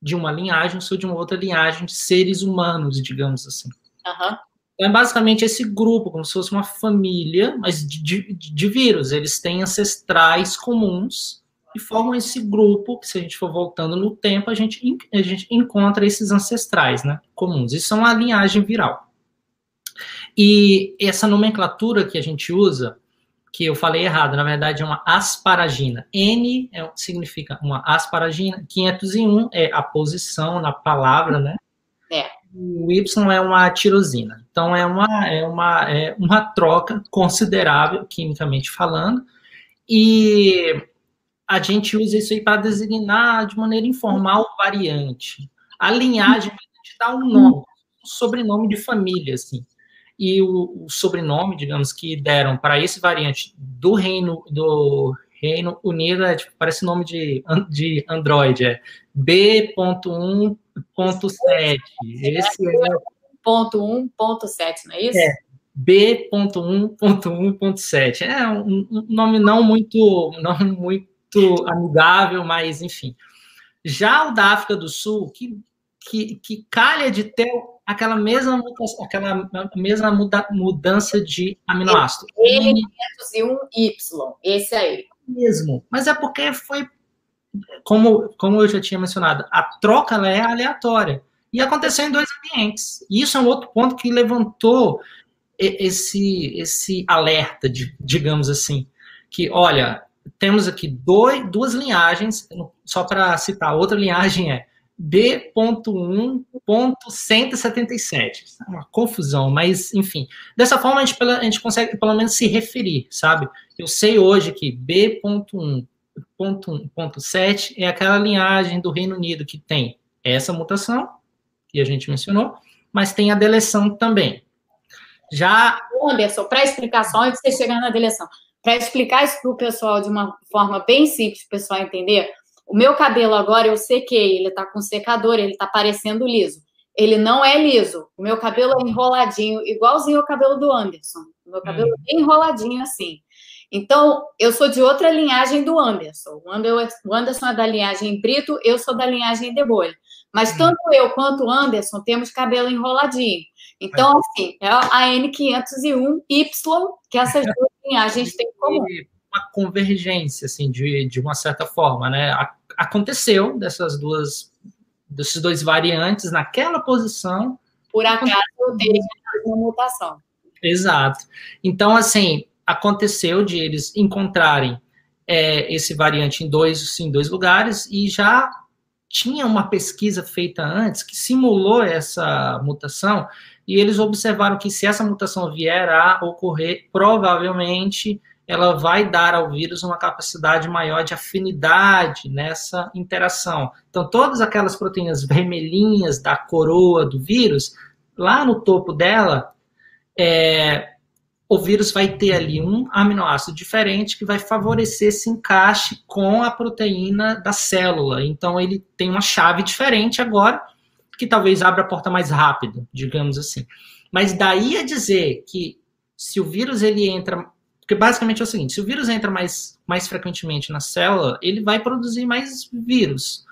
de uma linhagem, eu sou de uma outra linhagem de seres humanos, digamos assim. Uhum. Então, é basicamente esse grupo, como se fosse uma família, mas de, de, de vírus. Eles têm ancestrais comuns e formam esse grupo, que se a gente for voltando no tempo, a gente, a gente encontra esses ancestrais né, comuns. Isso é uma linhagem viral. E essa nomenclatura que a gente usa, que eu falei errado, na verdade é uma asparagina. N é, significa uma asparagina, 501 é a posição na palavra, né? É. O Y é uma tirosina. Então é uma, é uma, é uma troca considerável, quimicamente falando, e a gente usa isso aí para designar de maneira informal variante. A linhagem vai te dar um nome. sobrenome de família, assim. E o, o sobrenome, digamos, que deram para esse variante do Reino do Reino Unido é tipo, parece nome de, de Android, é B.1.7. Esse é ponto 1.7, não é isso? É. B.1.1.7. É um, um nome não muito, não muito amigável, mas enfim. Já o da África do Sul, que, que, que calha de ter aquela mesma, aquela mesma muda, mudança de aminoácido. N501Y, esse aí. Mesmo, mas é porque foi, como, como eu já tinha mencionado, a troca é aleatória. E aconteceu em dois ambientes. E isso é um outro ponto que levantou esse, esse alerta, de, digamos assim, que, olha, temos aqui dois, duas linhagens, só para citar, outra linhagem é B.1.177. É uma confusão, mas enfim. Dessa forma, a gente, a gente consegue pelo menos se referir, sabe? Eu sei hoje que B.1.1.7 é aquela linhagem do Reino Unido que tem essa mutação, que a gente mencionou, mas tem a deleção também. Já. Anderson, para explicação, antes de você chegar na deleção, para explicar isso para o pessoal de uma forma bem simples, o pessoal entender, o meu cabelo agora eu sequei, ele está com secador, ele está parecendo liso. Ele não é liso. O meu cabelo é enroladinho, igualzinho ao cabelo do Anderson. O meu cabelo hum. é enroladinho assim. Então, eu sou de outra linhagem do Anderson. O Anderson é da linhagem Brito, eu sou da linhagem de bolha. Mas hum. tanto eu quanto o Anderson temos cabelo enroladinho. Então, é. assim, é a N501Y, que essas duas linhagens têm em comum uma convergência, assim, de, de uma certa forma, né? Aconteceu dessas duas, desses dois variantes naquela posição. Por acaso teve uma mutação. Exato. Então, assim, aconteceu de eles encontrarem é, esse variante em dois, em dois lugares e já tinha uma pesquisa feita antes que simulou essa mutação e eles observaram que se essa mutação vier a ocorrer, provavelmente ela vai dar ao vírus uma capacidade maior de afinidade nessa interação. Então, todas aquelas proteínas vermelhinhas da coroa do vírus, lá no topo dela, é, o vírus vai ter ali um aminoácido diferente que vai favorecer esse encaixe com a proteína da célula. Então, ele tem uma chave diferente agora, que talvez abra a porta mais rápido, digamos assim. Mas daí a dizer que se o vírus ele entra porque basicamente é o seguinte: se o vírus entra mais, mais frequentemente na célula, ele vai produzir mais vírus.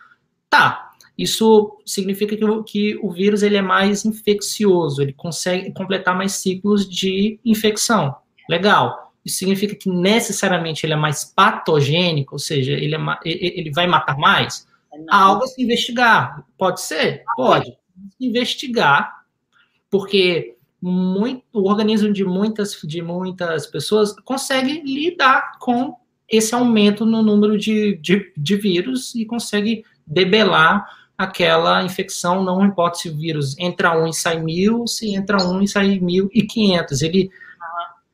Tá. Isso significa que o, que o vírus ele é mais infeccioso, ele consegue completar mais ciclos de infecção. Legal. Isso significa que necessariamente ele é mais patogênico, ou seja, ele, é, ele vai matar mais? Há algo a se investigar. Pode ser? Pode. Investigar, porque muito, o organismo de muitas, de muitas pessoas consegue lidar com esse aumento no número de, de, de vírus e consegue debelar aquela infecção, não importa se o vírus entra um e sai mil, se entra um e sai mil e quinhentos. Ele,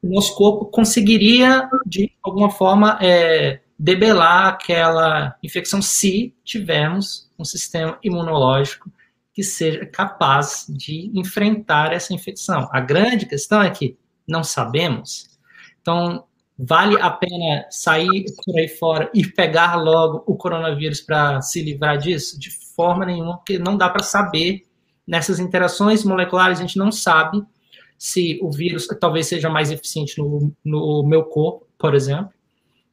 o nosso corpo conseguiria, de alguma forma, é, debelar aquela infecção se tivermos um sistema imunológico que seja capaz de enfrentar essa infecção. A grande questão é que não sabemos. Então, vale a pena sair por aí fora e pegar logo o coronavírus para se livrar disso? De forma nenhuma, porque não dá para saber. Nessas interações moleculares, a gente não sabe se o vírus talvez seja mais eficiente no, no meu corpo, por exemplo.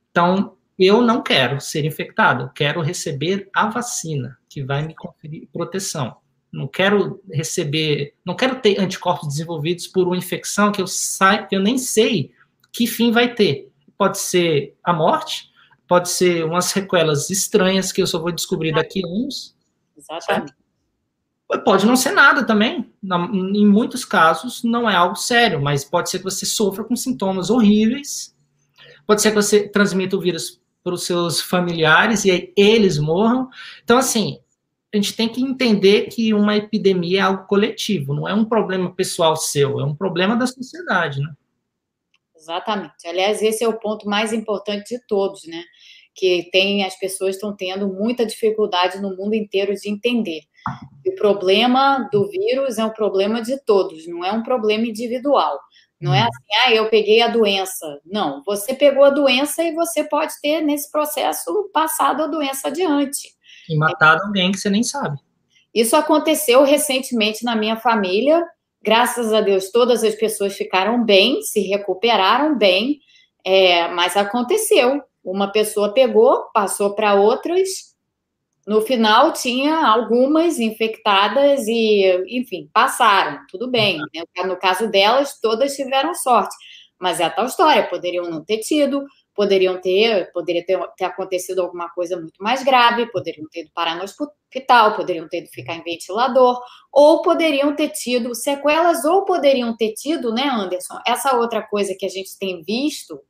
Então, eu não quero ser infectado, eu quero receber a vacina, que vai me conferir proteção. Não quero receber, não quero ter anticorpos desenvolvidos por uma infecção que eu, sai, que eu nem sei que fim vai ter. Pode ser a morte, pode ser umas sequelas estranhas que eu só vou descobrir daqui a anos. Exatamente. Pode não ser nada também. Em muitos casos, não é algo sério, mas pode ser que você sofra com sintomas horríveis. Pode ser que você transmita o vírus para os seus familiares e aí eles morram. Então, assim, a gente tem que entender que uma epidemia é algo coletivo, não é um problema pessoal seu, é um problema da sociedade, né? Exatamente. Aliás, esse é o ponto mais importante de todos, né? Que tem as pessoas estão tendo muita dificuldade no mundo inteiro de entender. O problema do vírus é um problema de todos, não é um problema individual. Não é uhum. assim, ah, eu peguei a doença. Não, você pegou a doença e você pode ter, nesse processo, passado a doença adiante. E matado alguém que você nem sabe. Isso aconteceu recentemente na minha família. Graças a Deus, todas as pessoas ficaram bem, se recuperaram bem, é, mas aconteceu. Uma pessoa pegou, passou para outras. No final, tinha algumas infectadas e, enfim, passaram, tudo bem. Né? No caso delas, todas tiveram sorte. Mas é a tal história, poderiam não ter tido, poderiam ter, poderia ter, ter, acontecido alguma coisa muito mais grave, poderiam ter ido parar no hospital, poderiam ter ido ficar em ventilador, ou poderiam ter tido sequelas, ou poderiam ter tido, né, Anderson? Essa outra coisa que a gente tem visto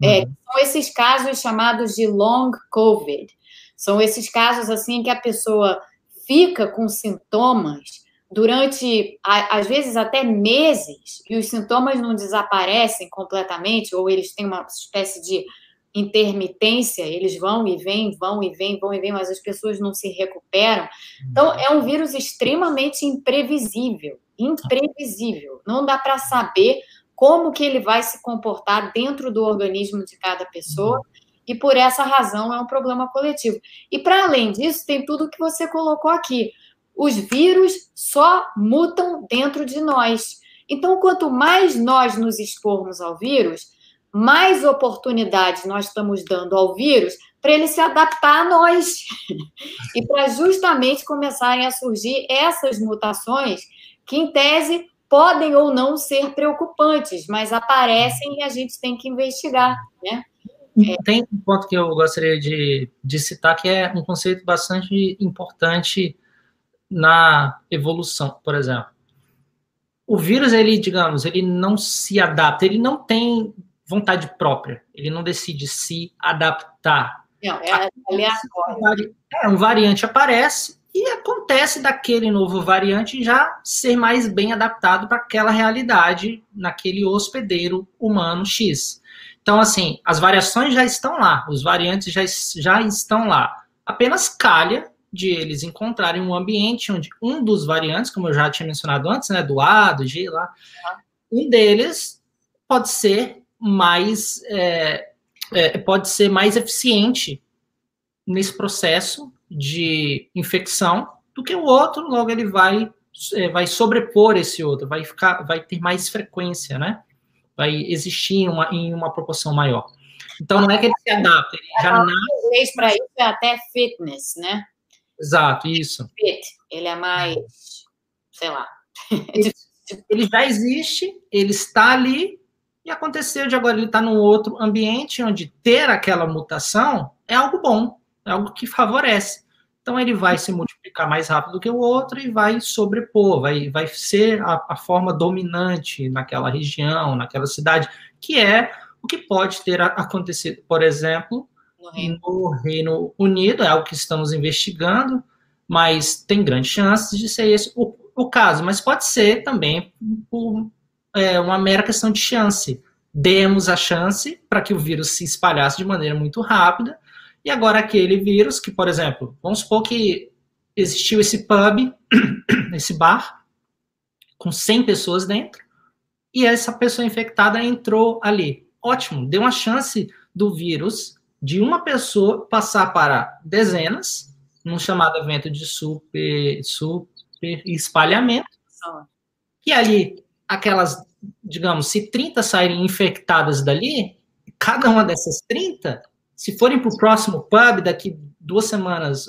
é, uhum. são esses casos chamados de long COVID. São esses casos assim que a pessoa fica com sintomas durante, às vezes, até meses, e os sintomas não desaparecem completamente, ou eles têm uma espécie de intermitência, eles vão e vêm, vão e vêm, vão e vêm, mas as pessoas não se recuperam. Então, é um vírus extremamente imprevisível, imprevisível. Não dá para saber como que ele vai se comportar dentro do organismo de cada pessoa, e por essa razão é um problema coletivo. E para além disso, tem tudo que você colocou aqui os vírus só mutam dentro de nós. Então, quanto mais nós nos expormos ao vírus, mais oportunidades nós estamos dando ao vírus para ele se adaptar a nós. e para justamente começarem a surgir essas mutações que, em tese, podem ou não ser preocupantes, mas aparecem e a gente tem que investigar, né? Tem um ponto que eu gostaria de, de citar que é um conceito bastante importante na evolução, por exemplo. O vírus, ele, digamos, ele não se adapta, ele não tem vontade própria, ele não decide se adaptar. Não, é aleatório. É, um variante aparece e acontece daquele novo variante já ser mais bem adaptado para aquela realidade, naquele hospedeiro humano X. Então, assim, as variações já estão lá, os variantes já, já estão lá. Apenas calha de eles encontrarem um ambiente onde um dos variantes, como eu já tinha mencionado antes, né, do A, do G lá, um deles pode ser mais é, é, pode ser mais eficiente nesse processo de infecção do que o outro, logo ele vai é, vai sobrepor esse outro, vai ficar, vai ter mais frequência, né? Vai existir em uma, em uma proporção maior. Então não é que ele se adapta, ele já nasce. para isso é até fitness, né? Exato, isso. Ele é mais, sei lá. Ele, já existe, ele está ali, e aconteceu de agora ele está num outro ambiente onde ter aquela mutação é algo bom, é algo que favorece. Então ele vai se multiplicar mais rápido do que o outro e vai sobrepor, vai, vai ser a, a forma dominante naquela região, naquela cidade, que é o que pode ter acontecido, por exemplo, no Reino. no Reino Unido, é algo que estamos investigando, mas tem grandes chances de ser esse o, o caso. Mas pode ser também por, é, uma mera questão de chance. Demos a chance para que o vírus se espalhasse de maneira muito rápida, e agora aquele vírus que, por exemplo, vamos supor que existiu esse pub, esse bar, com 100 pessoas dentro, e essa pessoa infectada entrou ali. Ótimo, deu uma chance do vírus de uma pessoa passar para dezenas, num chamado evento de super, super espalhamento, e ali, aquelas, digamos, se 30 saírem infectadas dali, cada uma dessas 30, se forem para o próximo pub daqui duas semanas,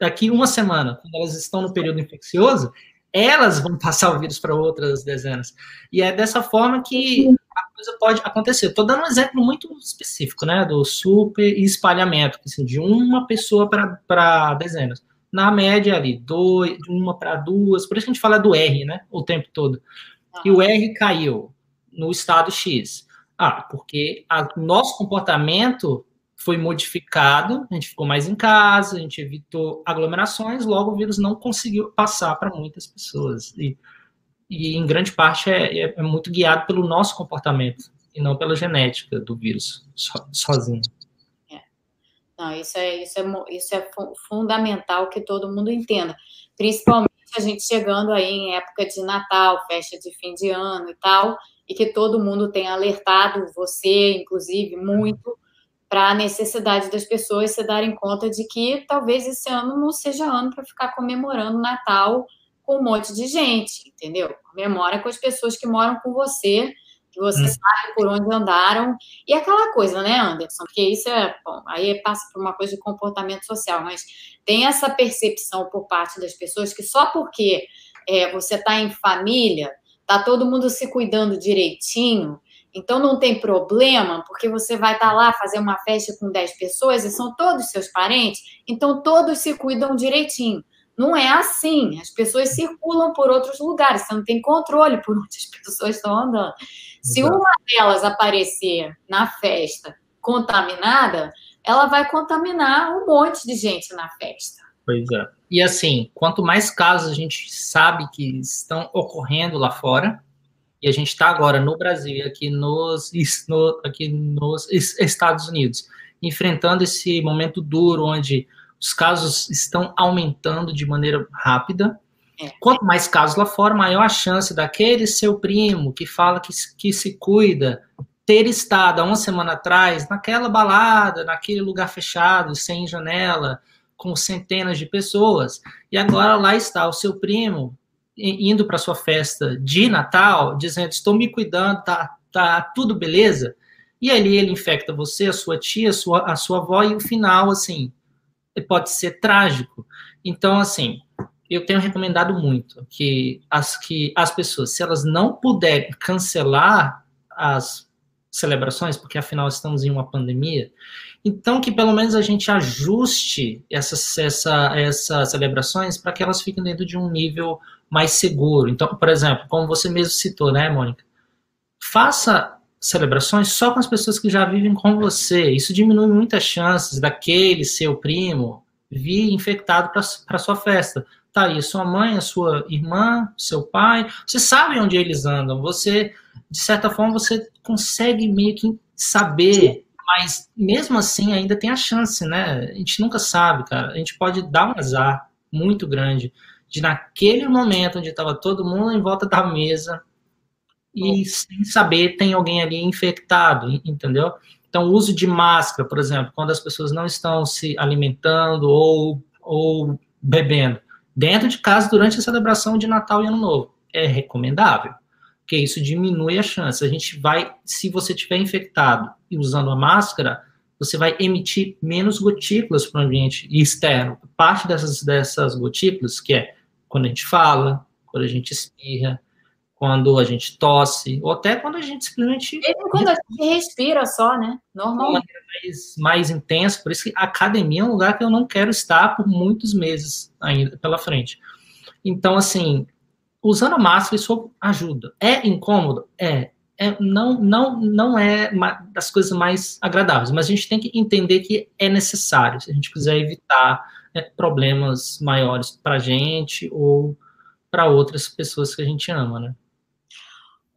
daqui uma semana, quando elas estão no período infeccioso, elas vão passar o vírus para outras dezenas. E é dessa forma que coisa pode acontecer. Estou dando um exemplo muito específico, né, do super espalhamento, assim, de uma pessoa para dezenas. Na média ali, dois, de uma para duas, por isso que a gente fala do R, né, o tempo todo. E o R caiu no estado X. Ah, porque o nosso comportamento foi modificado, a gente ficou mais em casa, a gente evitou aglomerações, logo o vírus não conseguiu passar para muitas pessoas. E e em grande parte é, é, é, muito guiado pelo nosso comportamento e não pela genética do vírus so, sozinho. É. Não, isso é, isso é, isso é fundamental que todo mundo entenda. Principalmente a gente chegando aí em época de Natal, festa de fim de ano e tal, e que todo mundo tem alertado, você, inclusive, muito, para a necessidade das pessoas se darem conta de que talvez esse ano não seja ano para ficar comemorando Natal com um monte de gente, entendeu? Comemora com as pessoas que moram com você que você hum. sabe por onde andaram. E aquela coisa, né, Anderson? Porque isso é, bom, aí passa por uma coisa de comportamento social, mas tem essa percepção por parte das pessoas que só porque é, você está em família, tá todo mundo se cuidando direitinho, então não tem problema, porque você vai estar tá lá fazer uma festa com 10 pessoas e são todos seus parentes, então todos se cuidam direitinho. Não é assim. As pessoas circulam por outros lugares, você não tem controle por onde as pessoas estão andando. Se uma delas aparecer na festa contaminada, ela vai contaminar um monte de gente na festa. Pois é. E assim, quanto mais casos a gente sabe que estão ocorrendo lá fora, e a gente está agora no Brasil, aqui nos, no, aqui nos Estados Unidos, enfrentando esse momento duro onde os casos estão aumentando de maneira rápida, é. Quanto mais casos lá fora, maior a chance daquele seu primo que fala que, que se cuida ter estado há uma semana atrás naquela balada, naquele lugar fechado, sem janela, com centenas de pessoas, e agora lá está o seu primo indo para sua festa de Natal, dizendo: Estou me cuidando, tá, tá tudo beleza. E ali ele infecta você, a sua tia, a sua, a sua avó, e o final, assim, pode ser trágico. Então, assim, eu tenho recomendado muito que as, que as pessoas, se elas não puderem cancelar as celebrações, porque afinal estamos em uma pandemia, então que pelo menos a gente ajuste essas, essa, essas celebrações para que elas fiquem dentro de um nível mais seguro. Então, por exemplo, como você mesmo citou, né, Mônica? Faça celebrações só com as pessoas que já vivem com você. Isso diminui muitas chances daquele seu primo vir infectado para sua festa tá aí sua mãe, a sua irmã, seu pai, você sabe onde eles andam, você, de certa forma, você consegue meio que saber, mas mesmo assim ainda tem a chance, né? A gente nunca sabe, cara. A gente pode dar um azar muito grande de naquele momento onde estava todo mundo em volta da mesa e sem saber tem alguém ali infectado, entendeu? Então, o uso de máscara, por exemplo, quando as pessoas não estão se alimentando ou, ou bebendo, dentro de casa durante a celebração de Natal e Ano Novo. É recomendável, porque isso diminui a chance. A gente vai, se você tiver infectado e usando a máscara, você vai emitir menos gotículas para o ambiente externo. Parte dessas, dessas gotículas, que é quando a gente fala, quando a gente espirra, quando a gente tosse, ou até quando a gente simplesmente. Mesmo quando a gente respira só, né? Normalmente. Mais, mais intenso, por isso que a academia é um lugar que eu não quero estar por muitos meses ainda pela frente. Então, assim, usando a máscara, isso ajuda. É incômodo? É. é não, não, não é das coisas mais agradáveis, mas a gente tem que entender que é necessário, se a gente quiser evitar né, problemas maiores para a gente ou para outras pessoas que a gente ama, né?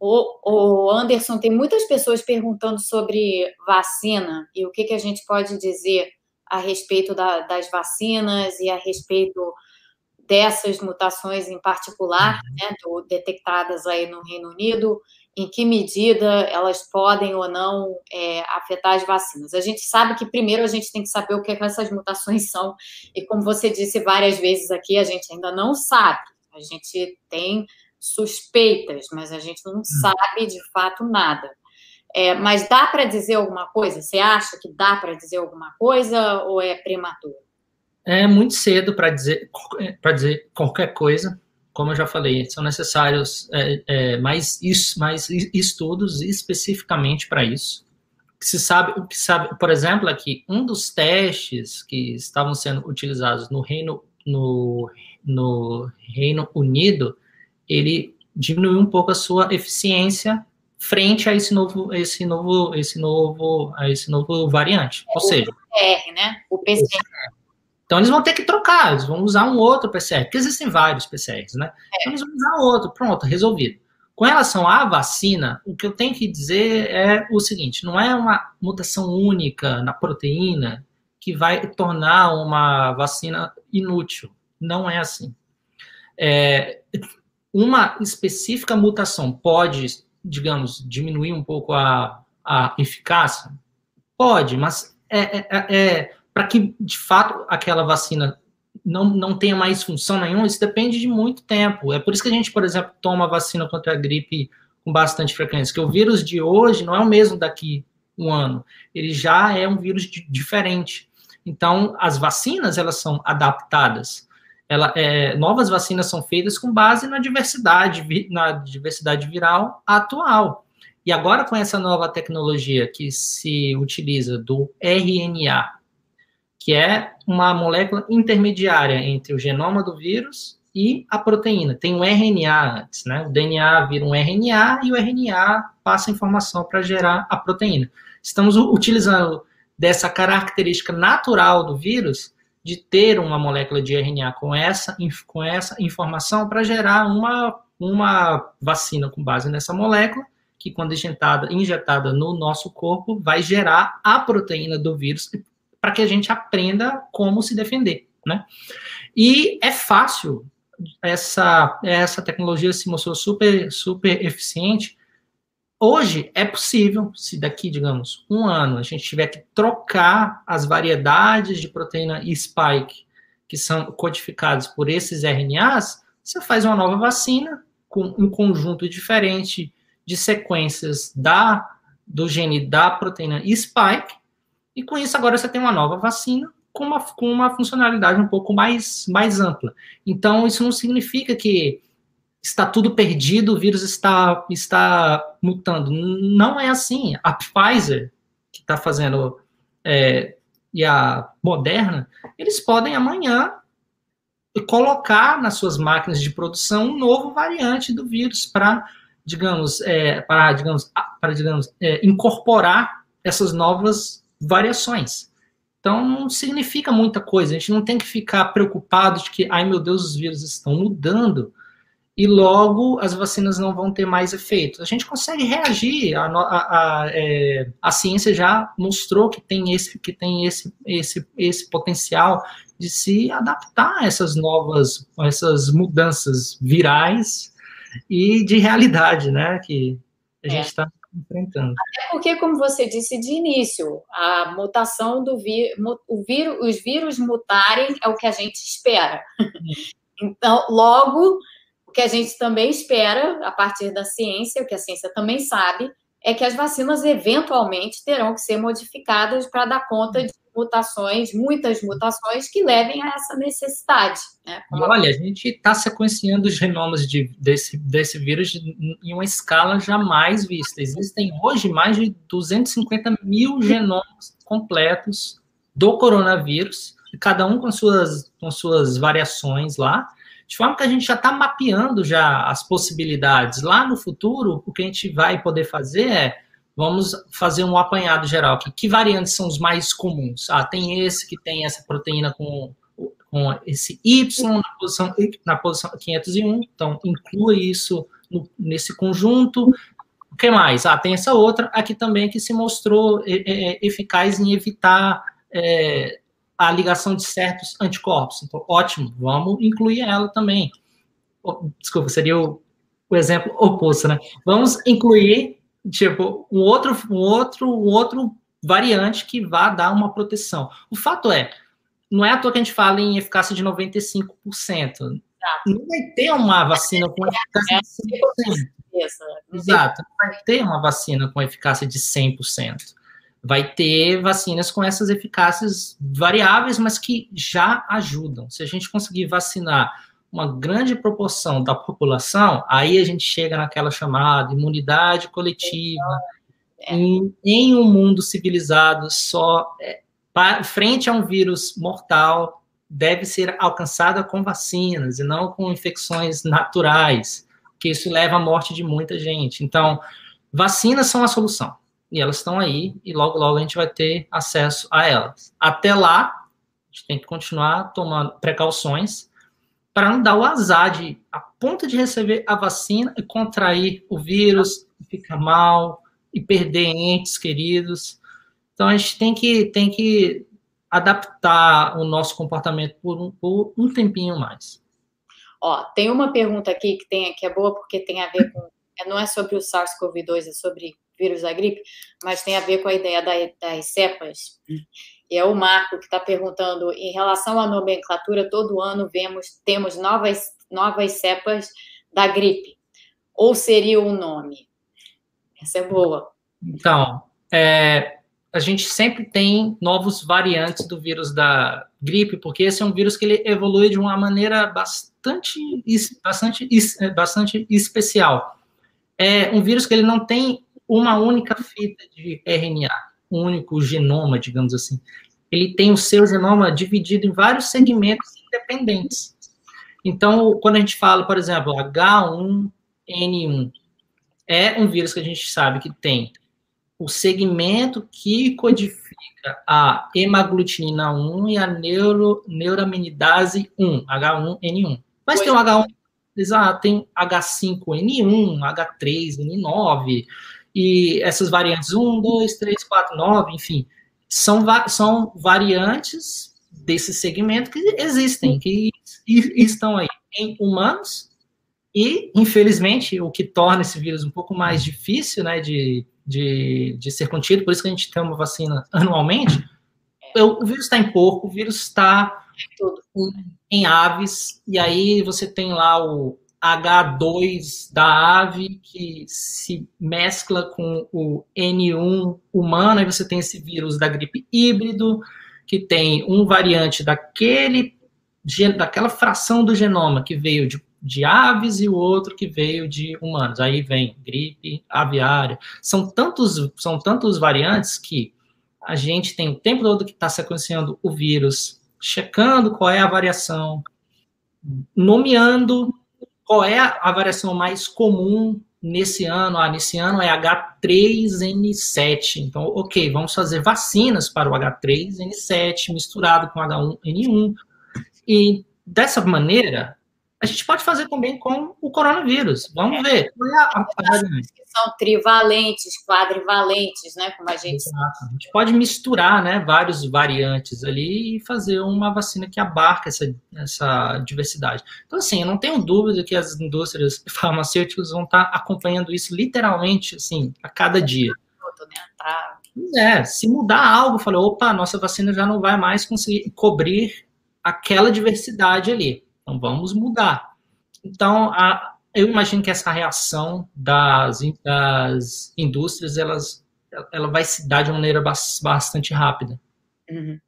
O, Anderson, tem muitas pessoas perguntando sobre vacina e o que, que a gente pode dizer a respeito da, das vacinas e a respeito dessas mutações em particular, uhum. né, do, detectadas aí no Reino Unido, em que medida elas podem ou não é, afetar as vacinas. A gente sabe que primeiro a gente tem que saber o que, é que essas mutações são, e como você disse várias vezes aqui, a gente ainda não sabe. A gente tem suspeitas, mas a gente não hum. sabe de fato nada. É, mas dá para dizer alguma coisa? Você acha que dá para dizer alguma coisa ou é prematuro? É muito cedo para dizer, para dizer qualquer coisa. Como eu já falei, são necessários é, é, mais, mais estudos especificamente para isso. Se sabe, que sabe, por exemplo, é que um dos testes que estavam sendo utilizados no Reino, no, no Reino Unido ele diminuiu um pouco a sua eficiência frente a esse novo, esse novo, esse novo, a esse novo variante. É, Ou seja, o PCR, né? O PCR. Então eles vão ter que trocar, eles vão usar um outro PCR, porque existem vários PCRs, né? É. Então eles vão usar outro, pronto, resolvido. Com relação à vacina, o que eu tenho que dizer é o seguinte: não é uma mutação única na proteína que vai tornar uma vacina inútil. Não é assim. É, uma específica mutação pode, digamos, diminuir um pouco a, a eficácia? Pode, mas é, é, é, é para que de fato aquela vacina não, não tenha mais função nenhuma, isso depende de muito tempo. É por isso que a gente, por exemplo, toma vacina contra a gripe com bastante frequência, que o vírus de hoje não é o mesmo daqui um ano, ele já é um vírus diferente. Então, as vacinas, elas são adaptadas. Ela, é, novas vacinas são feitas com base na diversidade, na diversidade viral atual. E agora, com essa nova tecnologia que se utiliza do RNA, que é uma molécula intermediária entre o genoma do vírus e a proteína. Tem um RNA antes, né? O DNA vira um RNA e o RNA passa a informação para gerar a proteína. Estamos utilizando dessa característica natural do vírus de ter uma molécula de RNA com essa, com essa informação para gerar uma, uma vacina com base nessa molécula, que quando injetada, injetada no nosso corpo, vai gerar a proteína do vírus para que a gente aprenda como se defender, né? E é fácil, essa, essa tecnologia se mostrou super, super eficiente. Hoje é possível, se daqui, digamos, um ano a gente tiver que trocar as variedades de proteína spike que são codificadas por esses RNAs, você faz uma nova vacina com um conjunto diferente de sequências da do gene da proteína spike e com isso, agora você tem uma nova vacina com uma, com uma funcionalidade um pouco mais, mais ampla. Então, isso não significa que está tudo perdido, o vírus está, está mutando. Não é assim. A Pfizer, que está fazendo, é, e a Moderna, eles podem amanhã colocar nas suas máquinas de produção um novo variante do vírus para, digamos, é, para, digamos, para, digamos é, incorporar essas novas variações. Então, não significa muita coisa. A gente não tem que ficar preocupado de que, ai meu Deus, os vírus estão mudando e logo as vacinas não vão ter mais efeito. A gente consegue reagir. A, a, a, é, a ciência já mostrou que tem esse, que tem esse, esse, esse potencial de se adaptar a essas novas, essas mudanças virais e de realidade, né? Que a gente está é enfrentando. Até porque, como você disse de início, a mutação do vírus, o vírus, os vírus mutarem é o que a gente espera. Então, logo, o que a gente também espera, a partir da ciência, o que a ciência também sabe, é que as vacinas eventualmente terão que ser modificadas para dar conta de mutações, muitas mutações que levem a essa necessidade. Né? Olha, a gente está sequenciando os genomas de, desse, desse vírus em uma escala jamais vista. Existem hoje mais de 250 mil genomas completos do coronavírus, cada um com suas, com suas variações lá, de forma que a gente já está mapeando já as possibilidades. Lá no futuro, o que a gente vai poder fazer é Vamos fazer um apanhado geral aqui. Que variantes são os mais comuns? Ah, tem esse que tem essa proteína com, com esse Y na posição, na posição 501, então inclui isso no, nesse conjunto. O que mais? Ah, tem essa outra aqui também que se mostrou é, é, eficaz em evitar é, a ligação de certos anticorpos. Então, ótimo, vamos incluir ela também. Desculpa, seria o, o exemplo oposto, né? Vamos incluir tipo, um outro, um outro, um outro variante que vá dar uma proteção. O fato é, não é à toa que a gente fala em eficácia de 95%. Não vai ter uma vacina com eficácia de 100%. Exato. Não vai ter uma vacina com eficácia de 100%. Vai ter vacinas com essas eficácias variáveis, mas que já ajudam. Se a gente conseguir vacinar uma grande proporção da população, aí a gente chega naquela chamada imunidade coletiva. É. Em, em, um mundo civilizado, só é, para, frente a um vírus mortal, deve ser alcançada com vacinas e não com infecções naturais, que isso leva à morte de muita gente. Então, vacinas são a solução. E elas estão aí, e logo, logo a gente vai ter acesso a elas. Até lá, a gente tem que continuar tomando precauções, para não dar o azar de, a ponto de receber a vacina e contrair o vírus, ficar mal e perder entes queridos. Então a gente tem que, tem que adaptar o nosso comportamento por um, por um tempinho mais. Ó, tem uma pergunta aqui que tem que é boa porque tem a ver com é, não é sobre o SARS-CoV-2, é sobre vírus da gripe, mas tem a ver com a ideia das cepas. E é o Marco que está perguntando em relação à nomenclatura, todo ano vemos temos novas novas cepas da gripe. Ou seria o nome? Essa é boa. Então, é, a gente sempre tem novos variantes do vírus da gripe, porque esse é um vírus que ele evolui de uma maneira bastante, bastante, bastante especial. É um vírus que ele não tem uma única fita de RNA, um único genoma, digamos assim. Ele tem o seu genoma dividido em vários segmentos independentes. Então, quando a gente fala, por exemplo, H1N1, é um vírus que a gente sabe que tem o segmento que codifica a hemaglutinina 1 e a neuro, neuraminidase 1, H1N1. Mas pois tem o H1, exato, tem H5N1, H3N9, e essas variantes 1, 2, 3, 4, 9, enfim, são, são variantes desse segmento que existem, que estão aí em humanos, e, infelizmente, o que torna esse vírus um pouco mais difícil né, de de, de ser contido, por isso que a gente tem uma vacina anualmente. É. O, vírus está em porco, o vírus está em, em aves, e aí você tem lá o H2 da ave que se mescla com o N1 humano, aí você tem esse vírus da gripe híbrido, que tem um variante daquele daquela fração do genoma que veio de de aves e o outro que veio de humanos. Aí vem gripe aviária. São tantos, são tantos variantes que a gente tem o tempo todo que está sequenciando o vírus, checando qual é a variação, nomeando qual é a variação mais comum nesse ano. Ah, nesse ano é H3N7. Então, ok, vamos fazer vacinas para o H3N7 misturado com H1N1. E dessa maneira, a gente pode fazer também com o coronavírus. Vamos é. ver. É a, que são trivalentes, quadrivalentes, né? Como a gente. Exato. A gente pode misturar, né, vários variantes ali e fazer uma vacina que abarca essa, essa diversidade. Então, assim, eu não tenho dúvida que as indústrias farmacêuticas vão estar acompanhando isso literalmente, assim, a cada dia. Né? Tá. É, se mudar algo, falou, opa, nossa vacina já não vai mais conseguir cobrir aquela diversidade ali. Então vamos mudar. Então, a, eu imagino que essa reação das, das indústrias elas, ela vai se dar de uma maneira bastante rápida. Uhum.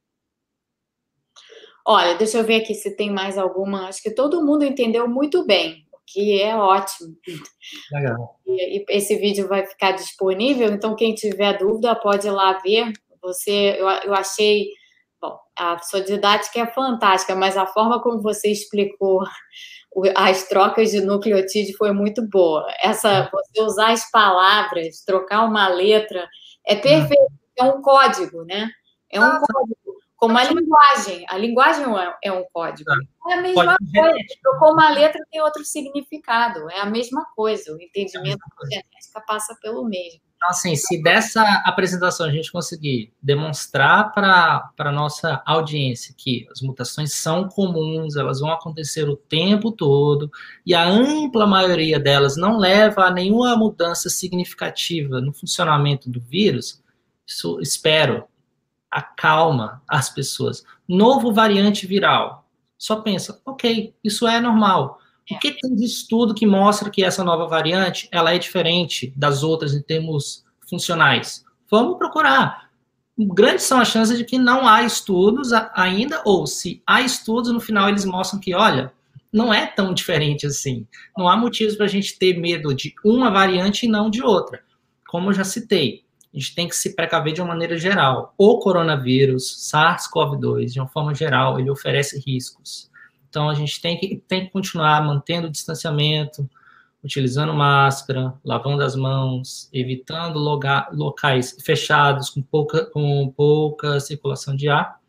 Olha, deixa eu ver aqui se tem mais alguma. Acho que todo mundo entendeu muito bem, o que é ótimo. Legal. E, e esse vídeo vai ficar disponível, então quem tiver dúvida pode ir lá ver. Você, eu, eu achei Bom, a sua didática é fantástica, mas a forma como você explicou as trocas de nucleotídeo foi muito boa. Essa, você usar as palavras, trocar uma letra, é perfeito. É um código, né? É um código. Como a linguagem. A linguagem é, é um código. É a mesma coisa. Trocou uma letra tem outro significado. É a mesma coisa. O entendimento da genética passa pelo mesmo. Então, assim, se dessa apresentação a gente conseguir demonstrar para a nossa audiência que as mutações são comuns, elas vão acontecer o tempo todo, e a ampla maioria delas não leva a nenhuma mudança significativa no funcionamento do vírus, isso, espero, acalma as pessoas. Novo variante viral. Só pensa, ok, isso é normal. O que tem de estudo que mostra que essa nova variante ela é diferente das outras em termos funcionais? Vamos procurar. Grandes são as chances de que não há estudos ainda, ou se há estudos, no final eles mostram que, olha, não é tão diferente assim. Não há motivos para a gente ter medo de uma variante e não de outra. Como eu já citei, a gente tem que se precaver de uma maneira geral. O coronavírus, SARS-CoV-2, de uma forma geral, ele oferece riscos. Então, a gente tem que, tem que continuar mantendo o distanciamento, utilizando máscara, lavando as mãos, evitando loga, locais fechados com pouca, com pouca circulação de ar.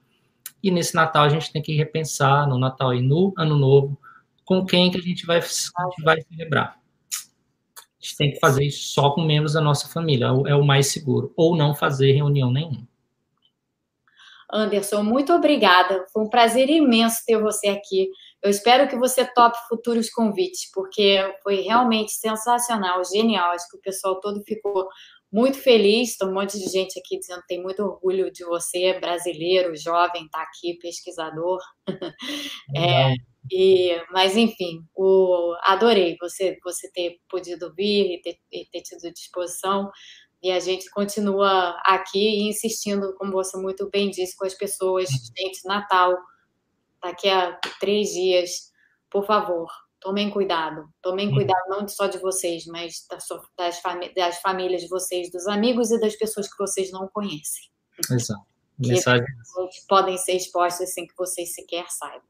E nesse Natal a gente tem que repensar, no Natal e no Ano Novo, com quem que a gente vai, a gente vai celebrar. A gente tem que fazer isso só com membros da nossa família, é o mais seguro. Ou não fazer reunião nenhuma. Anderson, muito obrigada. Foi um prazer imenso ter você aqui. Eu espero que você tope futuros convites, porque foi realmente sensacional, genial. Acho que o pessoal todo ficou muito feliz. Tem um monte de gente aqui dizendo que tem muito orgulho de você, brasileiro, jovem, tá aqui, pesquisador. É, e, mas, enfim, o, adorei você, você ter podido vir e ter, e ter tido disposição. E a gente continua aqui insistindo, como você muito bem disse, com as pessoas. Gente, Natal, daqui a três dias, por favor, tomem cuidado. Tomem cuidado não só de vocês, mas das, das, das famílias de vocês, dos amigos e das pessoas que vocês não conhecem. Exato. Que podem ser expostas sem que vocês sequer saibam.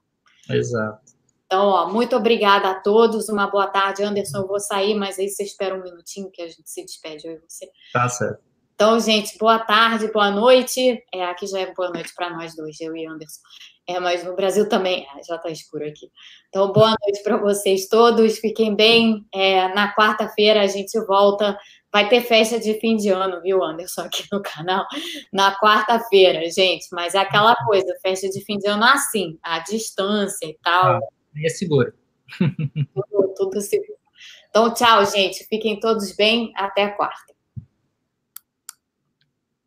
Exato. Então, ó, muito obrigada a todos. Uma boa tarde, Anderson. Eu vou sair, mas aí você espera um minutinho que a gente se despede, eu e você. Tá certo. Então, gente, boa tarde, boa noite. É, aqui já é boa noite para nós dois, eu e Anderson. É, mas no Brasil também ah, já está escuro aqui. Então, boa noite para vocês todos. Fiquem bem. É, na quarta-feira a gente volta. Vai ter festa de fim de ano, viu, Anderson, aqui no canal. Na quarta-feira, gente. Mas é aquela coisa, festa de fim de ano assim, à distância e tal. Ah é seguro. Tudo, tudo seguro. Então, tchau, gente. Fiquem todos bem. Até a quarta.